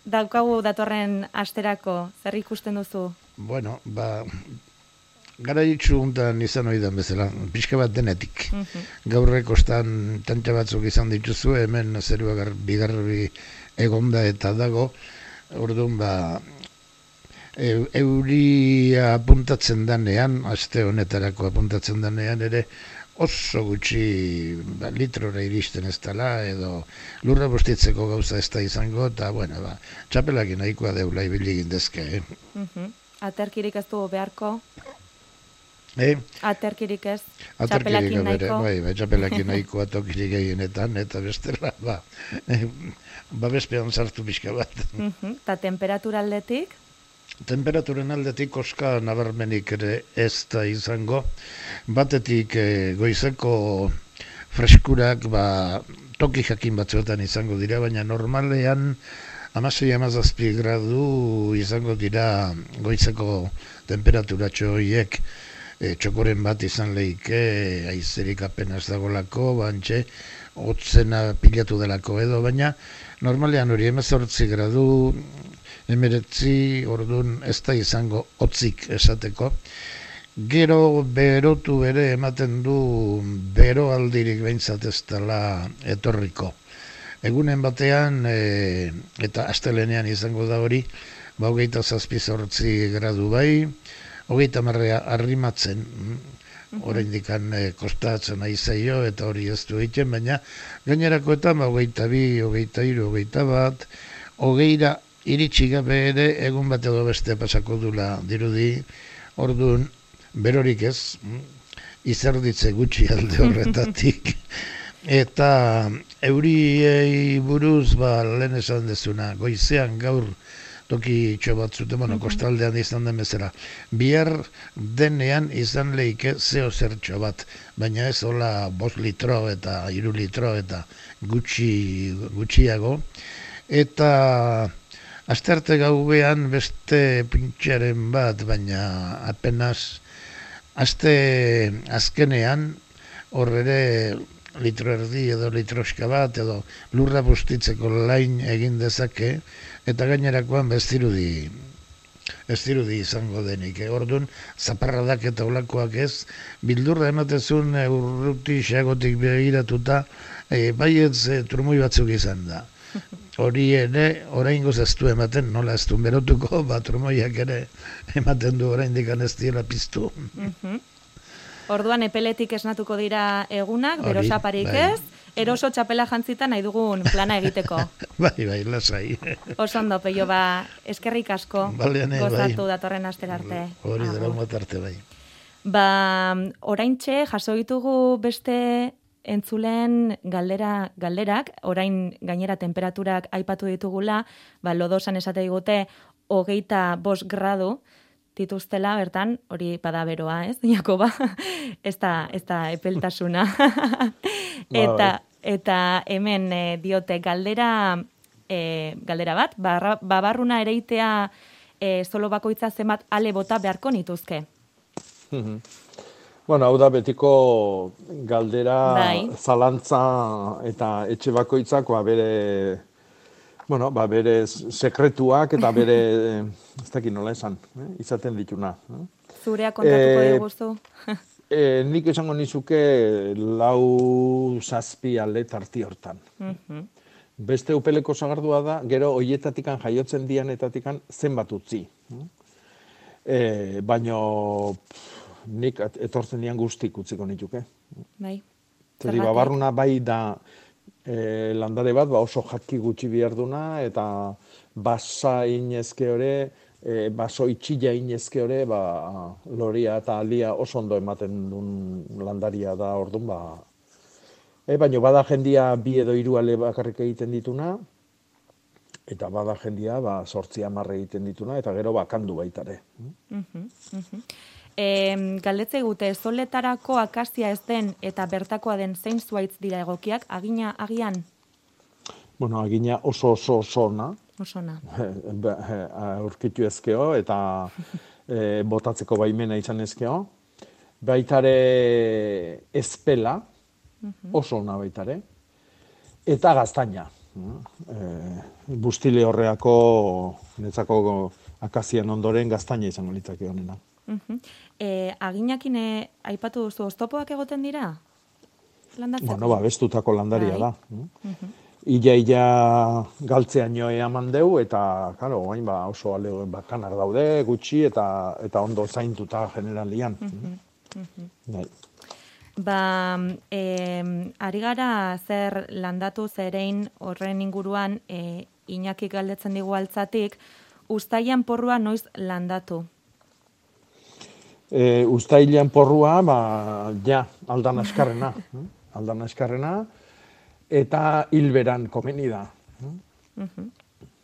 daukagu datorren asterako, zer ikusten duzu? bueno, ba, gara itxu untan izan oidan bezala, pixka bat denetik. Gaurrek kostan tantxa batzuk izan dituzu, hemen zerua gar, bigarri egonda eta dago, orduan ba, eu, euria apuntatzen danean, aste honetarako apuntatzen danean ere, oso gutxi ba, litrora iristen ez dela, edo lurra bustitzeko gauza ez da izango, eta bueno, ba, txapelakin nahikoa deula ibili egin dezke, eh? Mhm. Aterkirik ez dugu beharko, Eh? aterkirik ez, txapelakin nahiko. bai, bai, txapelakin nahikoa tokirik gehienetan, eta bestela, ba, eh, babespean sartu pixka bat. Mhm. Ta temperatura aldetik, Temperaturen aldetik koska nabarmenik ere ez da izango, batetik eh, goizeko freskurak ba, toki jakin batzuetan izango dira, baina normalean amasei amazazpi gradu izango dira goizeko temperaturatxo horiek e, txokoren bat izan lehike, aizerik apenas dagolako, bantxe, hotzena pilatu delako edo, baina normalean hori emezortzi gradu, emeretzi, orduan ez da izango hotzik esateko. Gero berotu ere ematen du bero aldirik behintzat ez dela etorriko. Egunen batean, e, eta astelenean izango da hori, ba hogeita zazpi zortzi gradu bai, hogeita marrea arrimatzen, mm, oraindik e, kostatzen nahi zaio eta hori ez du egiten, baina gainerakoetan ba, hogeita bi, hogeita iru, hogeita bat, hogeira iritsi gabe ere egun bat edo beste pasako dula dirudi, orduan berorik ez, mm, izerditze gutxi alde horretatik, eta euriei buruz ba, lehen esan dezuna, goizean gaur, toki itxo bat zuten, bueno, kostaldean izan den bezala. Bihar denean izan leike zeo zertxo bat, baina ez hola bos litro eta iru litro eta gutxi, gutxiago. Eta asterte gaubean beste pintxaren bat, baina apenas aste azkenean horre litro erdi edo litroska bat edo lurra bustitzeko lain egin dezake, eta gainerakoan bestirudi bestirudi izango denik. Eh? Orduan, zaparradak eta olakoak ez, bildurra ematezun e, urruti xagotik begiratuta, e, baietz e, turmui batzuk izan da. Hori ere, orain gozaztu ematen, nola ez du berotuko, bat turmoiak ere ematen du orain dikan ez dira piztu. Orduan, epeletik esnatuko dira egunak, berosaparik bai. ez, eroso txapela jantzita nahi dugun plana egiteko. bai, bai, lasai. Oso ondo, peio, ba, eskerrik asko Baleane, gozatu bai. datorren aster arte. Hori dara arte, bai. Ba, orain txe, jaso ditugu beste entzulen galdera, galderak, orain gainera temperaturak aipatu ditugula, ba, lodosan esate digute, hogeita bos gradu, dituztela bertan, hori bada beroa, ez? Jakoba, ez da, ez da epeltasuna. Ba, eta, eta hemen e, diote galdera, e, galdera bat, barra, babarruna ereitea e, solo bakoitza zenbat ale bota beharko nituzke. bueno, hau da betiko galdera bai. zalantza eta etxe bakoitzakoa ba, bere bueno, ba, bere sekretuak eta bere, ez dakit nola esan, eh? izaten dituna. Eh? Zurea kontatuko e, diguzu. e, nik esango nizuke lau zazpi alde tarti hortan. Beste upeleko zagardua da, gero hoietatikan jaiotzen dianetatikan zenbat utzi. E, baino nik etortzen dian guztik utziko nituke. Bai. Zeri, babarruna bai da e, landare bat, ba oso jatki gutxi behar eta basa inezke hori, e, baso itxila inezke hori, ba, loria eta alia oso ondo ematen duen landaria da orduan, ba, e, baina bada jendia bi edo hiru ale bakarrik egiten dituna, eta bada jendia ba, sortzi amarre egiten dituna, eta gero bakandu baitare. Mm E, galdetze gute, zoletarako akazia ez den eta bertakoa den zein zuaitz dira egokiak, agina agian? Bueno, agina oso oso oso na, Osona. Urkitu ezkeo eta e, botatzeko baimena izan ezkeo. Baitare ezpela, mhm. oso ona baitare. Eta gaztaina. E, bustile horreako, netzako akazian ondoren gaztaina izango litzake honena. Uh e, aginakin aipatu duzu, oztopoak egoten dira? Landatzeko? Bueno, ba, bestutako landaria bai. da. Uh illa illa galtzea nioe eman deu, eta, karo, hain ba, oso ale bakanak daude, gutxi, eta eta ondo zaintuta generalian. Mm -hmm. Ba, e, ari gara zer landatu zerein horren inguruan, e, inakik galdetzen digu altzatik, ustaian porrua noiz landatu? E, ustailan porrua, ba, ja, aldan askarrena. aldan askarrena, eta hilberan komeni da.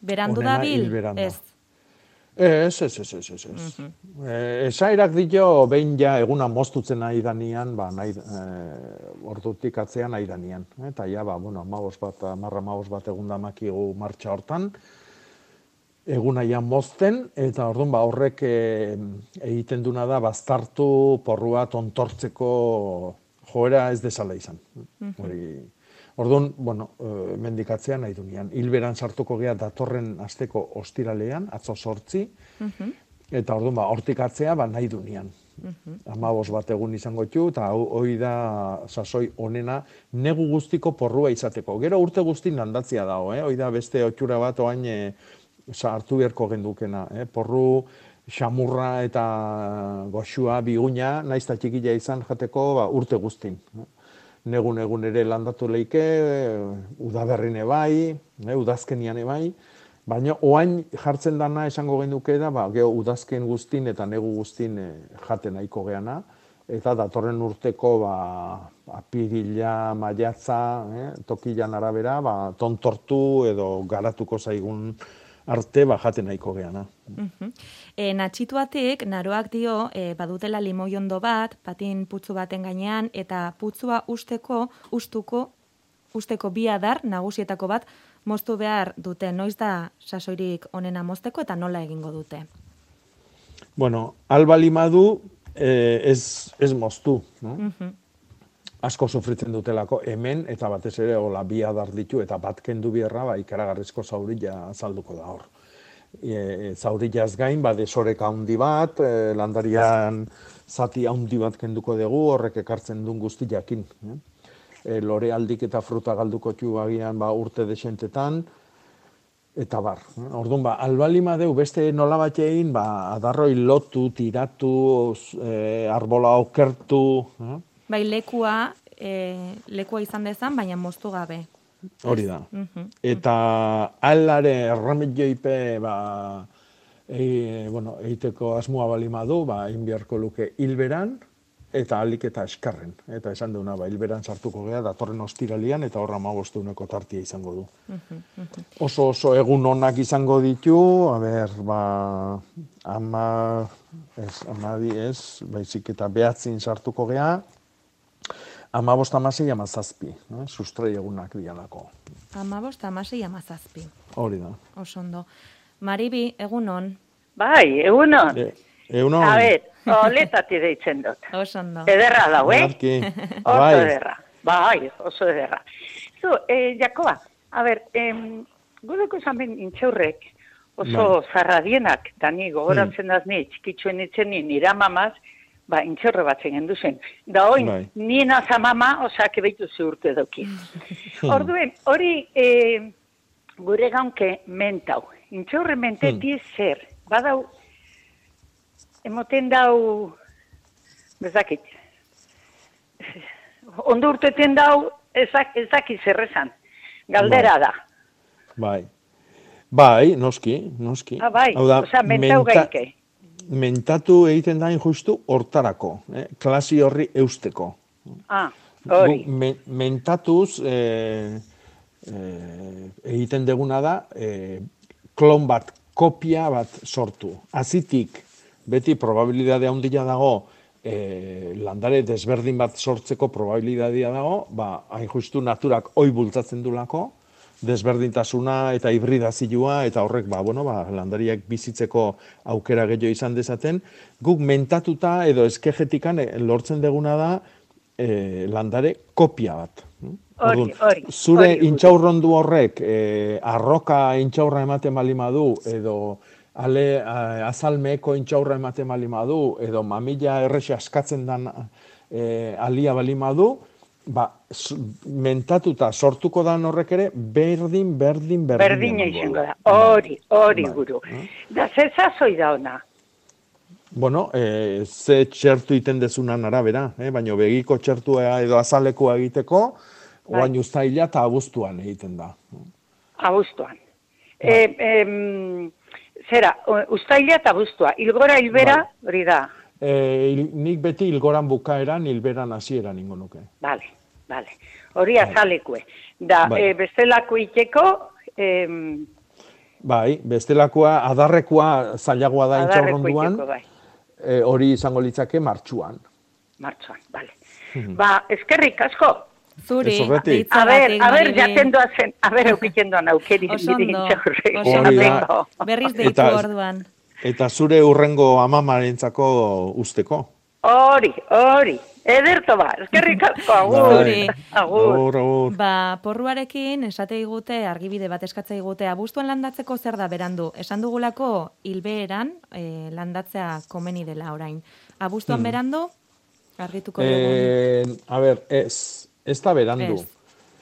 Berandu da bil? Ez. Ez, ez, ez, ez, ez. ez. Eh, esairak dio, behin ja eguna moztutzen nahi danian, ba, nahi, e, ordutik atzean nahi danian. Eta ja, ba, bueno, maos bat, marra maos bat egun da makigu martxa hortan, eguna ja mozten, eta orduan ba, horrek e, egiten duna da, baztartu porrua tontortzeko joera ez desala izan. Hori, Orduan, bueno, e, mendikatzea nahi du nian. Hilberan sartuko gea datorren asteko ostiralean, atzo sortzi, mhm. eta orduan, ba, hortik atzea, ba, nahi du nian. Mhm. bat egun izango txu, eta hoi da sasoi onena negu guztiko porrua izateko. Gero urte guztin landatzia dago, eh? hoi da beste otxura bat oain e, sartu beharko gendukena. Eh? Porru, xamurra eta goxua biguña, naiz eta txikila izan jateko ba, urte guztin. Negun egun ere landatu leike, udaberrine bai, eh, udazkenian bai, baina oain jartzen dana esango genuke da, ba, geho udazken guztin eta negu guztin eh, jaten nahiko geana, eta datorren urteko ba, apirila, maiatza, eh, tokilan arabera, ba, tontortu edo garatuko zaigun arte ba, jaten nahiko geana. E, natxituatik, naroak dio, e, badutela limoiondo bat, patin putzu baten gainean, eta putzua usteko, ustuko, usteko bi adar nagusietako bat, moztu behar dute, noiz da sasoirik onena mozteko eta nola egingo dute? Bueno, alba limadu eh, ez, ez moztu, no? Asko sufritzen dutelako hemen eta batez ere hola bi adar ditu eta bat kendu bierra ba ikaragarrizko zaurilla azalduko da hor. E, zaurillaz gain ba desoreka handi bat, e, landarian zati handi bat kenduko dugu horrek ekartzen duen guzti jakin. Eh? E, lore aldik eta fruta galduko txu bagian ba, urte desentetan, eta bar. Eh? Orduan, ba, albalima deu beste nola bat egin, ba, adarroi lotu, tiratu, e, arbola okertu, eh? Bai, lekua, e, lekua izan dezan, baina moztu gabe. Hori da. Eta alare erremedioipe, ba, e, bueno, eiteko asmoa balima du, ba, inbiarko luke hilberan, eta alik eta eskarren. Eta esan duna, ba, hilberan sartuko gea, datorren ostiralian, eta horra magostuneko tartia izango du. Oso oso egun onak izango ditu, a ber, ba, ama, ez, ama di ez, baizik eta behatzin sartuko gea, ama bost amasei amazazpi, no? sustrai egunak dialako. Ama bost amasei amazazpi. Hori da. Osondo. Maribi, egunon. Bai, egunon. E, egunon. A ber, oletati deitzen dut. Osondo. Ederra dau, eh? Marki. Oso Bai. ederra. Bai, oso ederra. Zu, eh, Jakoba, a ber, em, gudeko ben intxaurrek, oso Bai. zarradienak, da ni gogoratzen daz ni, txikitzuen itzen ni, nira mamaz, ba, intxaurre bat zen zen. Da oin, Bai. ni naza mama, osak ebeitu urte doki. Orduen, hori eh, gure gaunke mentau. Intxaurre menteti zer, badau, emoten dau, bezakit, ondo urteten dau, ezak, ezaki zer esan. Galdera da. Bai. Bai, noski, noski. Ah, bai, Hau da, osea, mentau menta- gaike. Mentatu egiten da justu hortarako, eh? klasi horri eusteko. Ah, hori. Me- mentatuz eh, eh, egiten deguna da eh, klon bat, kopia bat sortu. Azitik, beti probabilidade handia dago eh, landare desberdin bat sortzeko probabilidadea dago, ba, hain justu naturak oi bultzatzen dulako, desberdintasuna eta hibridazioa eta horrek ba, bueno, ba, landariak bizitzeko aukera gehiago izan dezaten, guk mentatuta edo eskegetikan eh, lortzen deguna da eh, landare kopia bat. Hori, hori, Zure hori, intxaurrondu horrek eh, arroka intxaurra ematen balima du edo ale azalmeeko intxaurra ematen balima du edo mamila errexe askatzen dan eh, alia balima du, ba, mentatuta sortuko dan horrek ere berdin, berdin, berdin. Berdina izango du. da. Hori, hori Bai. guru. Da, zer zazoi da ona. Bueno, eh, ze txertu iten dezunan arabera, eh? baina begiko txertua edo azalekoa egiteko, Bai. oain ustaila eta abuztuan egiten da. Abuztuan. Bai. E, em, zera, ustaila eta abuztua. Ilgora, hilbera, Bai. hori da. E, nik beti ilgoran bukaeran, hilberan hasieran ingo nuke. Bale, bale. Hori azalekue. Da, Bai. e, bestelako iteko, em, Bai, bestelakoa, adarrekoa zailagoa da intxaurronduan, iteko, bai. e, hori izango litzake martxuan. Martxoan, bale. Ba, eskerrik asko. Zuri, Ez horretik. deitza A ber, a ber, jaten doazen, a ber, eukiten doan aukeri. Oso nire ondo, intxaurre. oso Hori da. ondo. Berriz deitu orduan. Eta zure urrengo amamarentzako usteko. Hori, hori. Ederto ba, eskerrik asko, agur. Zuri. Agur. Agur, agur. Ba, porruarekin esate digute, argibide bat eskatzea digute, abuztuan landatzeko zer da berandu? Esan dugulako hilbeeran eh, landatzea komeni dela orain. Abuztuan Hmm. berandu, argituko dugu. Eh, a ber, ez, ez da berandu. Ez.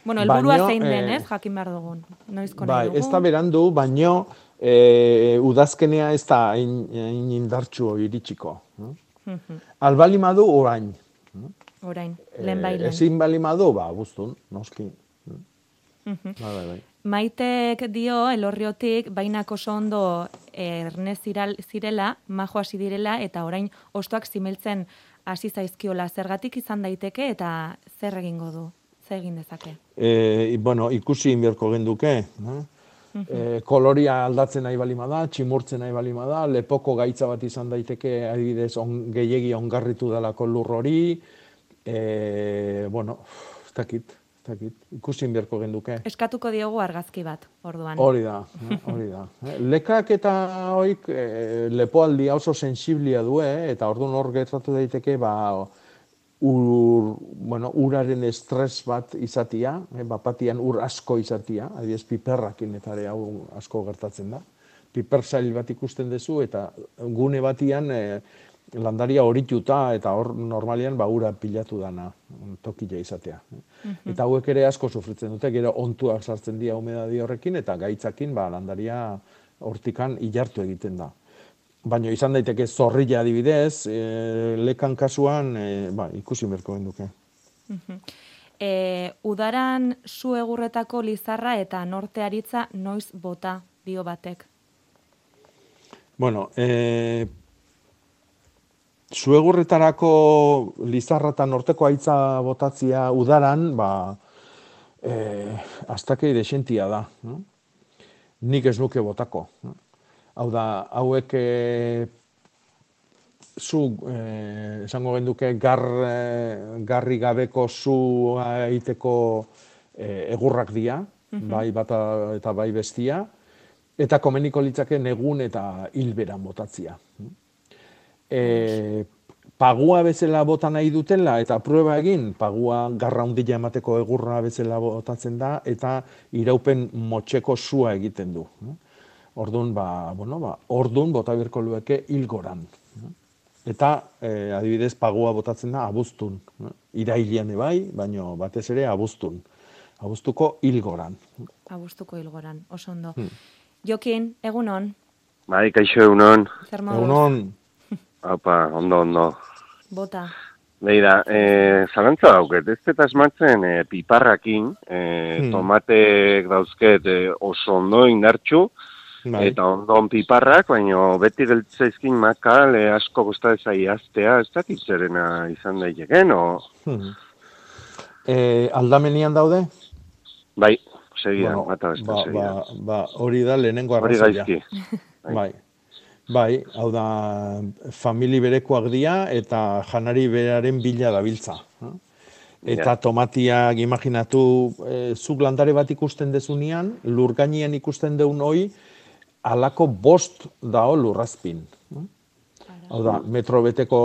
Bueno, helburua Baino, zein den, eh, ez? Jakin behar dugun. Noizko Bai, nahi ez da dugun. berandu, baino e, udazkenea ez da hain hain indartsu iritsiko. eh? Albali madu orain. Orain, lehen bai Eh, lehen. Ezin bali madu, ba, guztun, noski. Mhm. Bai, bai, bai. Maitek dio elorriotik bainak oso ondo erne ziral, zirela, majo hasi direla eta orain ostoak zimeltzen hasi zaizkiola zergatik izan daiteke eta zer egingo du? Zer egin dezake? E, bueno, ikusi inberko genduke. Eh? E, koloria aldatzen nahi balima da, tximurtzen nahi balima da, lepoko gaitza bat izan daiteke, adibidez, on, gehiegi ongarritu dalako lur hori, e, bueno, ez dakit, ez dakit, ikusi inberko genduke. Eskatuko diogu argazki bat, orduan. Hori da, eh, hori da. Lekak eta hoik e, lepoaldia oso sensiblia du, eta orduan hor gertatu daiteke, ba, ur, bueno, uraren estres bat izatia, eh, bapatian ur asko izatia, adibidez piperrakin eta ere hau asko gertatzen da. Piper sail bat ikusten duzu eta gune batian e, landaria horituta eta hor normalian ba ura pilatu dana tokila izatea. Eta hauek ere asko sufritzen dute, gero ontuak sartzen dira humedadi horrekin eta gaitzakin ba landaria hortikan ilartu egiten da. Baina izan daiteke zorrilla adibidez, e, lekan kasuan e, ba, ikusi berko genduke. Mhm. E, udaran su egurretako lizarra eta nortearitza noiz bota dio batek. Bueno, e, zuegurretarako lizarra eta norteko haitza botatzia udaran, ba, e, astakei desentia da. No? Nik ez nuke botako. no? Hau da, hauek e, zu, e, esango genduke, gar, e, garri gabeko zu egiteko e, egurrak dira, Mhm. bai bata eta bai bestia, eta komeniko litzake negun eta hilberan botatzia. E, pagua bezala bota nahi dutela eta prueba egin, pagua garra hundila emateko egurra bezala botatzen da eta iraupen motxeko sua egiten du. Ordun ba, bueno, ba, ordun bota birko lueke hilgoran. Eta e, adibidez pagua botatzen da abuztun. Irailian bai, baino batez ere abuztun. Abuztuko hilgoran. Abuztuko hilgoran, oso ondo. Hmm. Jokin, egunon, Bai, kaixo egunon. Egunon. Haupa, ondo, ondo. Bota. Beira, e, zalantza dauket, ez dut asmatzen e, piparrakin, e, Hmm. tomatek dauzket e, oso ondo indartxu, Bai. eta ondo piparrak, baino beti geltzaizkin makal e, asko gusta ezai aztea, ez dakit zerena izan daiteken, o... Hmm. E, aldamenian daude? Bai, segidan, Bueno, bata beste, ba, segidan. ba, ba, hori da lehenengo Hori arrazoia. gaizki. Bai. Bai, hau da, famili berekoak dira eta janari beraren bila dabiltza. Eta tomatiak imaginatu, e, zuk landare bat ikusten dezunean, lur gainean ikusten deun hoi, alako bost dao lurrazpin. Hau da, metro beteko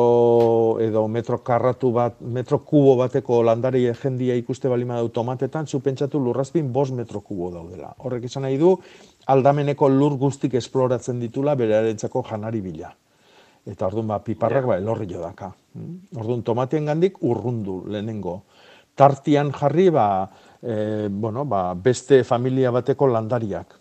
edo metro karratu bat, metro kubo bateko landari jendia ikuste bali madau tomatetan, zu pentsatu lurrazpin bost metro kubo daudela. Horrek izan nahi du, aldameneko lur guztik esploratzen ditula berarentzako janari bila. Eta orduan ba, piparrak ba, elorri jo daka. Mm? Orduan tomatien gandik urrundu lehenengo. Tartian jarri ba, e, bueno, ba, beste familia bateko landariak.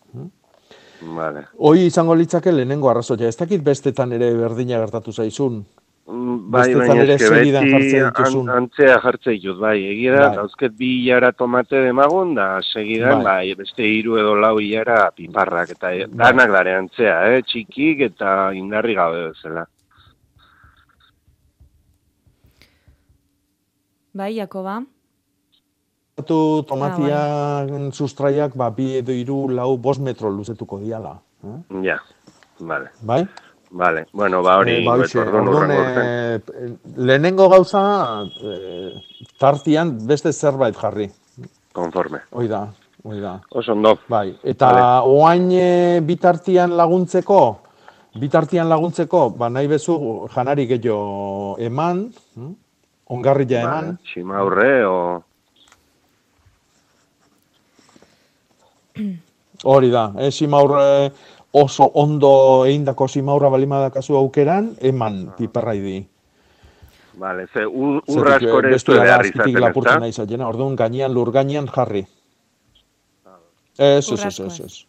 Vale. Hoi izango litzake lehenengo arrazoia. Ez dakit bestetan ere berdina gertatu zaizun. Mm, Bai, baina ere eske segidan beti an, antzea jartzen ditut, bai. Egia da, Bai. dauzket bi hilara tomate demagun, da segidan, bai. beste hiru edo lau hilara piparrak, eta Bai. danak dare antzea, eh? txikik eta indarri gabe bezala. Bai, Jakoba? Batu tomatia sustraiak ba, bi edo hiru lau bost metro luzetuko diala. Eh? Ja, vale. Bai? Vale, bueno, ba hori, Eh, ba, eh, lehenengo gauza eh, tartian beste zerbait jarri. Konforme. Hoi da, hoi da. Oso ondo. Bai, eta Vale. oain e, bitartian laguntzeko, bitartian laguntzeko, ba nahi bezu janari gehiago eman, hm? ongarria eman, Vale, Ximaurre, o... hori da, eh, simaur eh, oso ondo eindako simaurra balimadakazu aukeran, eman piperrai di. Vale, ze ur, Zetik, urra eh, askore ez du bestela da behar izaten, lapurtzen nahi zaiena, orduan gainean, lur gainean jarri. Ez, ez, Ur ez, asko ez, ez.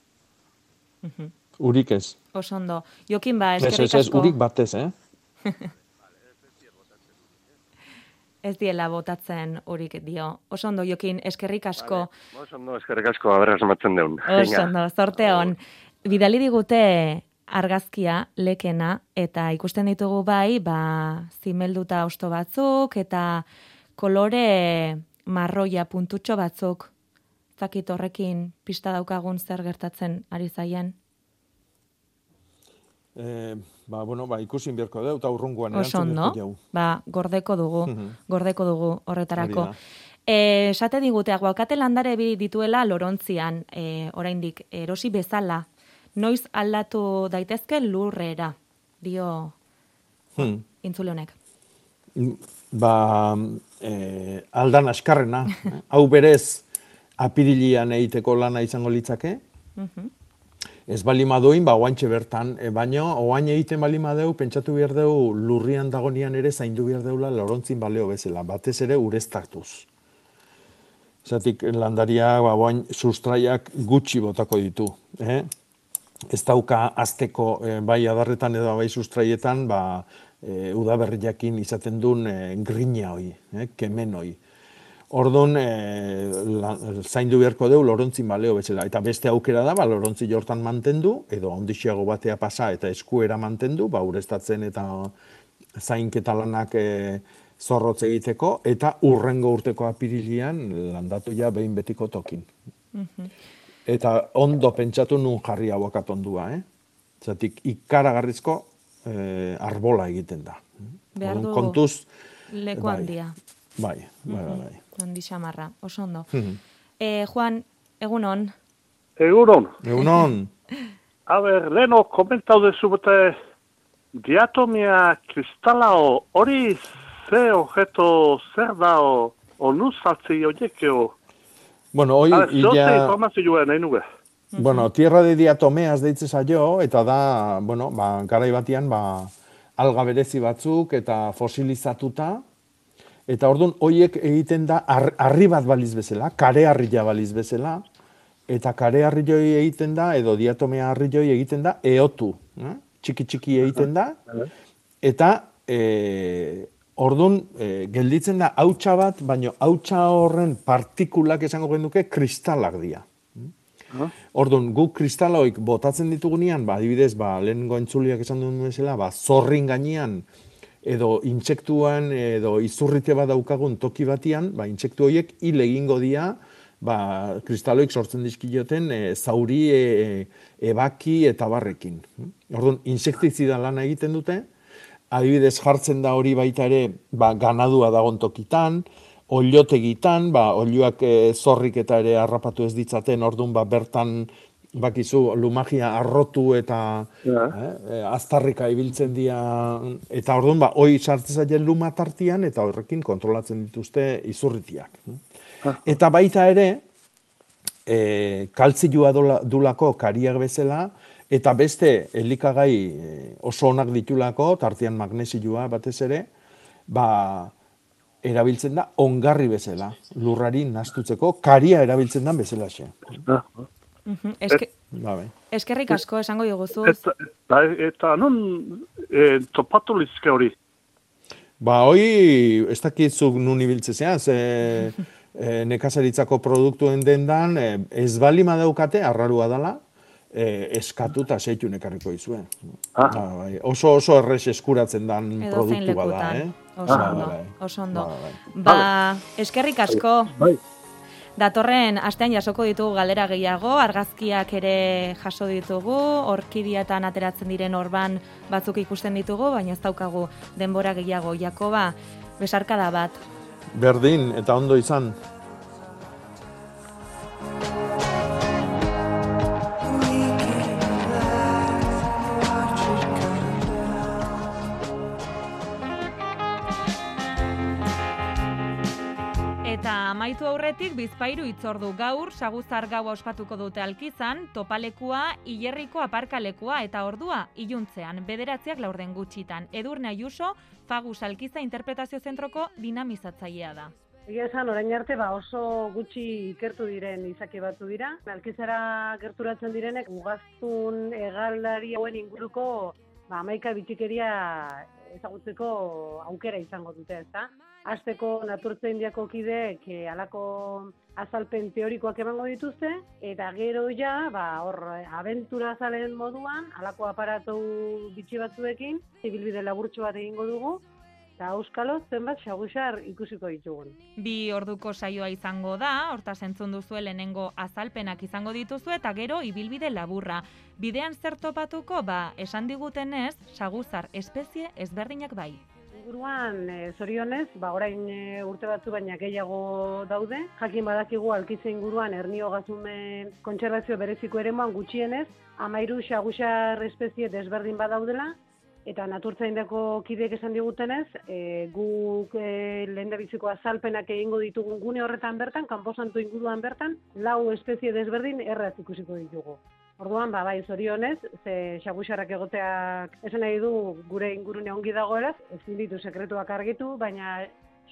ez. Urik ez. Oso ondo. Jokin ba, Ez, ez, eskerrik ez, asko. urik batez, eh? Ez diela botatzen urik dio. Oso ondo, Jokin, eskerrik asko. Oso ondo, eskerrik asko, aberra asmatzen deun. Oso ondo, zorte hon. Bidali digute argazkia, lekena, eta ikusten ditugu bai, ba, zimelduta osto batzuk, eta kolore marroia puntutxo batzuk. Zakit horrekin pista daukagun zer gertatzen ari zaien. E, ba, bueno, ba, ikusin beharko dut, eta urrunguan erantzun beharko jau. ba, gordeko dugu, gordeko dugu horretarako. Hori da. E, esate digute, aguakate landare bi dituela lorontzian, e, oraindik erosi bezala, noiz aldatu daitezke lurrera, dio Hmm. intzule honek. Ba, e, aldan askarrena. eh? Hau berez, apirilian egiteko lana izango litzake. Mhm. Ez bali maduin, ba, oantxe bertan. E, baino, oain egiten bali madeu, pentsatu behar deu, lurrian dagonian ere zaindu behar deula lorontzin baleo bezala. Batez ere ureztartuz. Zatik, landaria, ba, oain sustraiak gutxi botako ditu. Eh? Ez dauka azteko, e, bai adarretan edo bai sustraietan, ba, e, udaberriakin izaten duen e, grina hoi, eh? kemen hoi. Orduan, e, la, zaindu beharko deu lorontzin baleo bezala. Eta beste aukera da, ba, lorontzi jortan mantendu, edo ondixeago batea pasa eta eskuera mantendu, ba, ureztatzen eta zainketa lanak e, zorrotz egiteko, eta urrengo urteko apirilian landatu ja behin betiko tokin. Mhm. Eta ondo pentsatu nun jarri hauakat ondua, eh? Zatik ikaragarrizko eh, arbola egiten da. Behar Orduan, du kontuz, leku bai. handia. bai, bai, bai, bai. Handi xamarra, oso ondo. E, Juan, egunon. Egunon. Egunon. A ber, leno komentau dezu bete diatomia kristalao hori ze objeto zer da o, o nuzaltzi oiekeo. Bueno, hoy A ber, zoze ya... informazioa nahi nuke. Bueno, tierra de diatomeas deitzen zaio, eta da, bueno, ba, garai batian, ba, alga berezi batzuk eta fosilizatuta, eta orduan hoiek egiten da ar, harri bat baliz bezala, kare harria baliz bezala, eta kare harri joi egiten da, edo diatomea harri joi egiten da, eotu, eh? txiki txiki egiten da, eta e, orduan e, gelditzen da hautsa bat, baino hautsa horren partikulak esango genuke kristalak dira. Orduan, guk kristaloik botatzen ditugunean, ba, adibidez, ba, lehenengo entzuliak esan duen bezala, ba, zorrin gainean, edo intsektuan, edo izurrite bat daukagun toki batian, ba, intsektu horiek hil egingo dira, ba, kristaloik sortzen dizkioten e, zauri, e, ebaki eta barrekin. Orduan, insektizida lana egiten dute, adibidez jartzen da hori baita ere, ba, ganadua dagon tokitan, oliotegitan, ba, olioak e, zorrik eta ere harrapatu ez ditzaten, orduan ba, bertan bakizu lumagia arrotu eta Ja. eh, eh, aztarrika ibiltzen dira, eta orduan ba, hoi sartzen zaien luma tartian, eta horrekin kontrolatzen dituzte izurritiak. Eta baita ere, e, kaltzilua dulako kariak bezala, eta beste elikagai e, oso onak ditulako, tartean magnesioa batez ere, ba, erabiltzen da ongarri bezala, lurrari nastutzeko, karia erabiltzen da bezala xe. Mhm. Eske, Ba, bai. eskerrik asko esango diguzu. Eta, eta, eta nun e, topatu lizke hori. Ba, hoi, ez dakizuk nun ibiltzezea, ze e, nekazaritzako produktuen dendan, e, ez bali madaukate, arrarua dala, e, eskatu eta seitu nekarriko izue. Ah. Ba, bai, oso oso errex eskuratzen dan Edo zein produktua da, lekutan. eh? Oso Ba, ondo, bai. oso ondo. Ba, bai. Ba, eskerrik asko. Bai. Datorren astean jasoko ditugu galdera gehiago, argazkiak ere jaso ditugu, orkidiatan ateratzen diren orban batzuk ikusten ditugu, baina ez daukagu denbora gehiago. Jakoba, besarkada bat. Berdin, eta ondo izan. Amaitu aurretik bizpairu itzordu gaur, saguzar gaua ospatuko dute alkizan, topalekua, hilerriko aparkalekua eta ordua iluntzean, bederatziak laurden gutxitan. Edurne Ayuso, Fagus Alkiza Interpretazio Zentroko dinamizatzailea da. Egia esan, orain arte ba oso gutxi ikertu diren izaki batzu dira. Alkizara gerturatzen direnek ugaztun egaldari hauen inguruko ba, amaika bitxikeria ezagutzeko aukera izango dute, ezta? Azteko naturtze indiako kideek eh, alako azalpen teorikoak emango dituzte, eta gero ja, ba, hor, abentura zalen moduan, alako aparatu bitxi batzuekin, ibilbide laburtxo bat egingo dugu, eta auskalo zenbat xagusar ikusiko ditugun. Bi orduko saioa izango da, horta zentzun duzu lehenengo azalpenak izango dituzu eta gero ibilbide laburra. Bidean zer topatuko, ba, esan digutenez, saguzar espezie ezberdinak bai. Inguruan, e, zorionez, ba, orain e, urte batzu baina gehiago daude. Jakin badakigu alkize inguruan ernio gazumen kontserbazio bereziko ere gutxienez, amairu xagusar espezie desberdin badaudela, Eta naturtzaindako kideek esan digutenez, e, guk e, lehen biziko azalpenak egingo ditugun gune horretan bertan, kanposantu inguruan bertan, lau espezie desberdin erraz ikusiko ditugu. Orduan, ba, bai, zorionez, ze xabusarrak egoteak esan nahi du gure ingurune ongi dagoeraz, ezin ditu sekretuak argitu, baina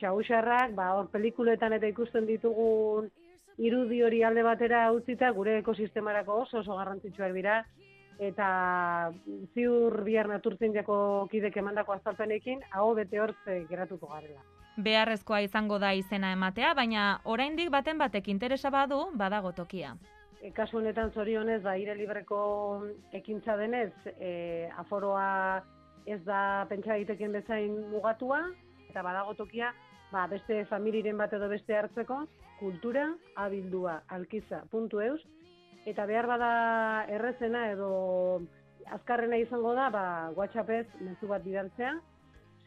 xabusarrak, ba, hor pelikuletan eta ikusten ditugun irudi hori alde batera utzita, gure ekosistemarako oso oso garrantzitsuak dira, eta ziur bihar naturtzen jako kidek emandako azalpenekin, hau bete hortze geratuko garela. Beharrezkoa izango da izena ematea, baina oraindik baten batek interesa badu, badago tokia. E, kasu honetan zorionez, ba, ire libreko ekintza denez, e, aforoa ez da pentsa egiteken bezain mugatua, eta badago tokia, ba, beste familiren bat edo beste hartzeko, kultura abildua alkiza.eus, eta behar bada errezena edo azkarrena izango da, ba, WhatsAppez mezu bat bidaltzea,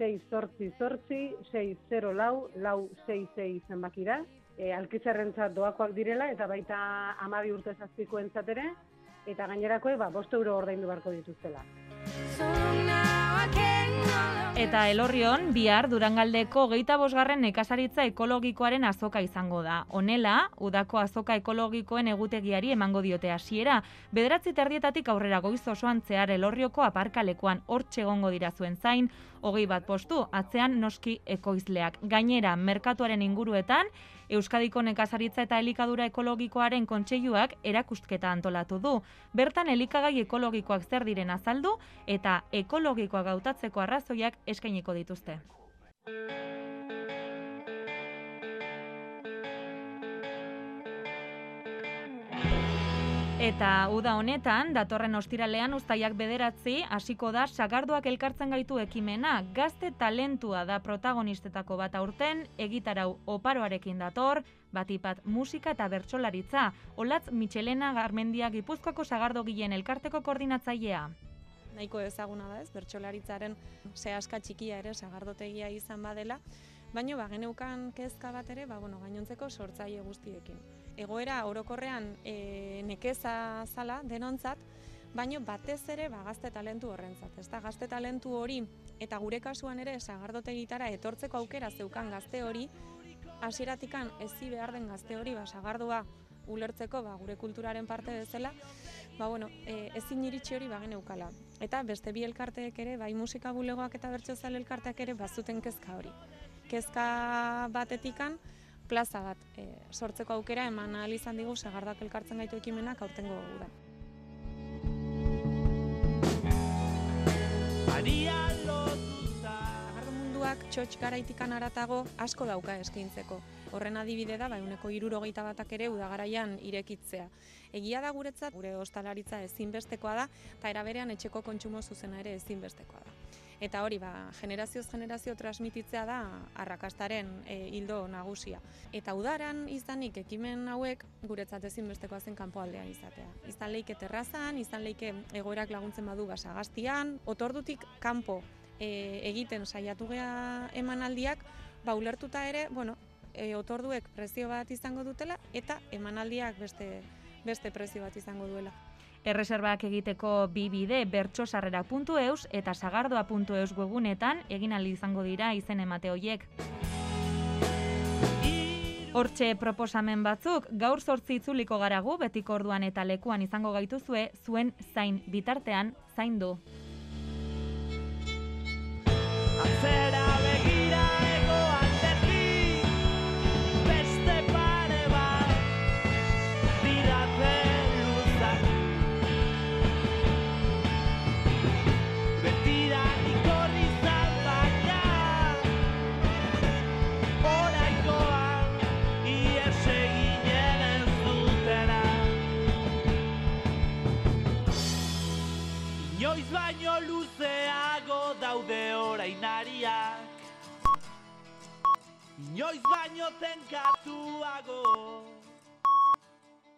6 sortzi sortzi, 6 0 lau, lau 6 6 zenbakira, e, alkitzarrentzat doakoak direla, eta baita amabi urte zazpiko entzatere, eta gainerakoe, ba, bost euro ordaindu barko dituztela. Eta elorrion, bihar Durangaldeko geita bosgarren nekazaritza ekologikoaren azoka izango da. Honela, udako azoka ekologikoen egutegiari emango diote hasiera. Bederatzi terdietatik aurrera goiz osoan zehar elorrioko aparkalekuan hortxe egongo dira zuen zain, hogei bat postu, atzean noski ekoizleak. Gainera, merkatuaren inguruetan, Euskadiko nekazaritza eta elikadura ekologikoaren kontseiluak erakustketa antolatu du. Bertan elikagai ekologikoak zer diren azaldu eta ekologikoa gautatzeko arrazoiak eskainiko dituzte. Eta uda honetan, datorren ostiralean ustaiak bederatzi, hasiko da sagardoak elkartzen gaitu ekimena, gazte talentua da protagonistetako bat aurten, egitarau oparoarekin dator, batipat musika eta bertsolaritza, olatz Michelena Garmendia Gipuzkoako sagardo gilen elkarteko koordinatzailea. Nahiko ezaguna da ez, bertsolaritzaren zehaska txikia ere sagardotegia izan badela, baino ba, geneukan kezka bat ere, ba, bueno, gainontzeko sortzaile guztiekin egoera orokorrean e, nekeza zala denontzat, baino batez ere ba, gazte talentu horrentzat. Ez da, gazte talentu hori eta gure kasuan ere sagardote gitara etortzeko aukera zeukan gazte hori, hasieratikan ezi behar den gazte hori, ba, sagardua ulertzeko ba, gure kulturaren parte bezala, ba, bueno, e, ezin iritsi hori bagen eukala. Eta beste bi elkarteek ere, bai musika bulegoak eta bertso elkarteak ere, bazuten kezka hori. Kezka batetikan, plaza bat e, sortzeko aukera eman ahal izan digu segardak elkartzen gaitu ekimenak aurtengo da. Sagardo munduak txotx garaitikan aratago asko dauka eskintzeko. Horren adibide da, bauneko irurogeita batak ere udagaraian irekitzea. Egia da guretzat, gure ostalaritza ezinbestekoa da, eta eraberean etxeko kontsumo zuzena ere ezinbestekoa da. Eta hori, ba, generazioz generazio transmititzea da arrakastaren e, hildo nagusia. Eta udaran izanik ekimen hauek guretzat ezinbestekoa zen kanpoaldean izatea. Izan leike terrazan, izan leike egoerak laguntzen badu basagaztian, otordutik kanpo e, egiten saiatu gea emanaldiak, ba, ulertuta ere, bueno, e, otorduek prezio bat izango dutela, eta emanaldiak beste, beste prezio bat izango duela. Erreserbak egiteko bi bide bertsosarrera.eus eta sagardoa.eus webunetan egin aldi izango dira izen emate hoiek. Hortxe proposamen batzuk, gaur sortzi itzuliko garagu, betiko orduan eta lekuan izango gaituzue, zuen zain bitartean zaindu. Atzera Noiz baino luzeago daude orainariak Noiz baino baino tenkatuago.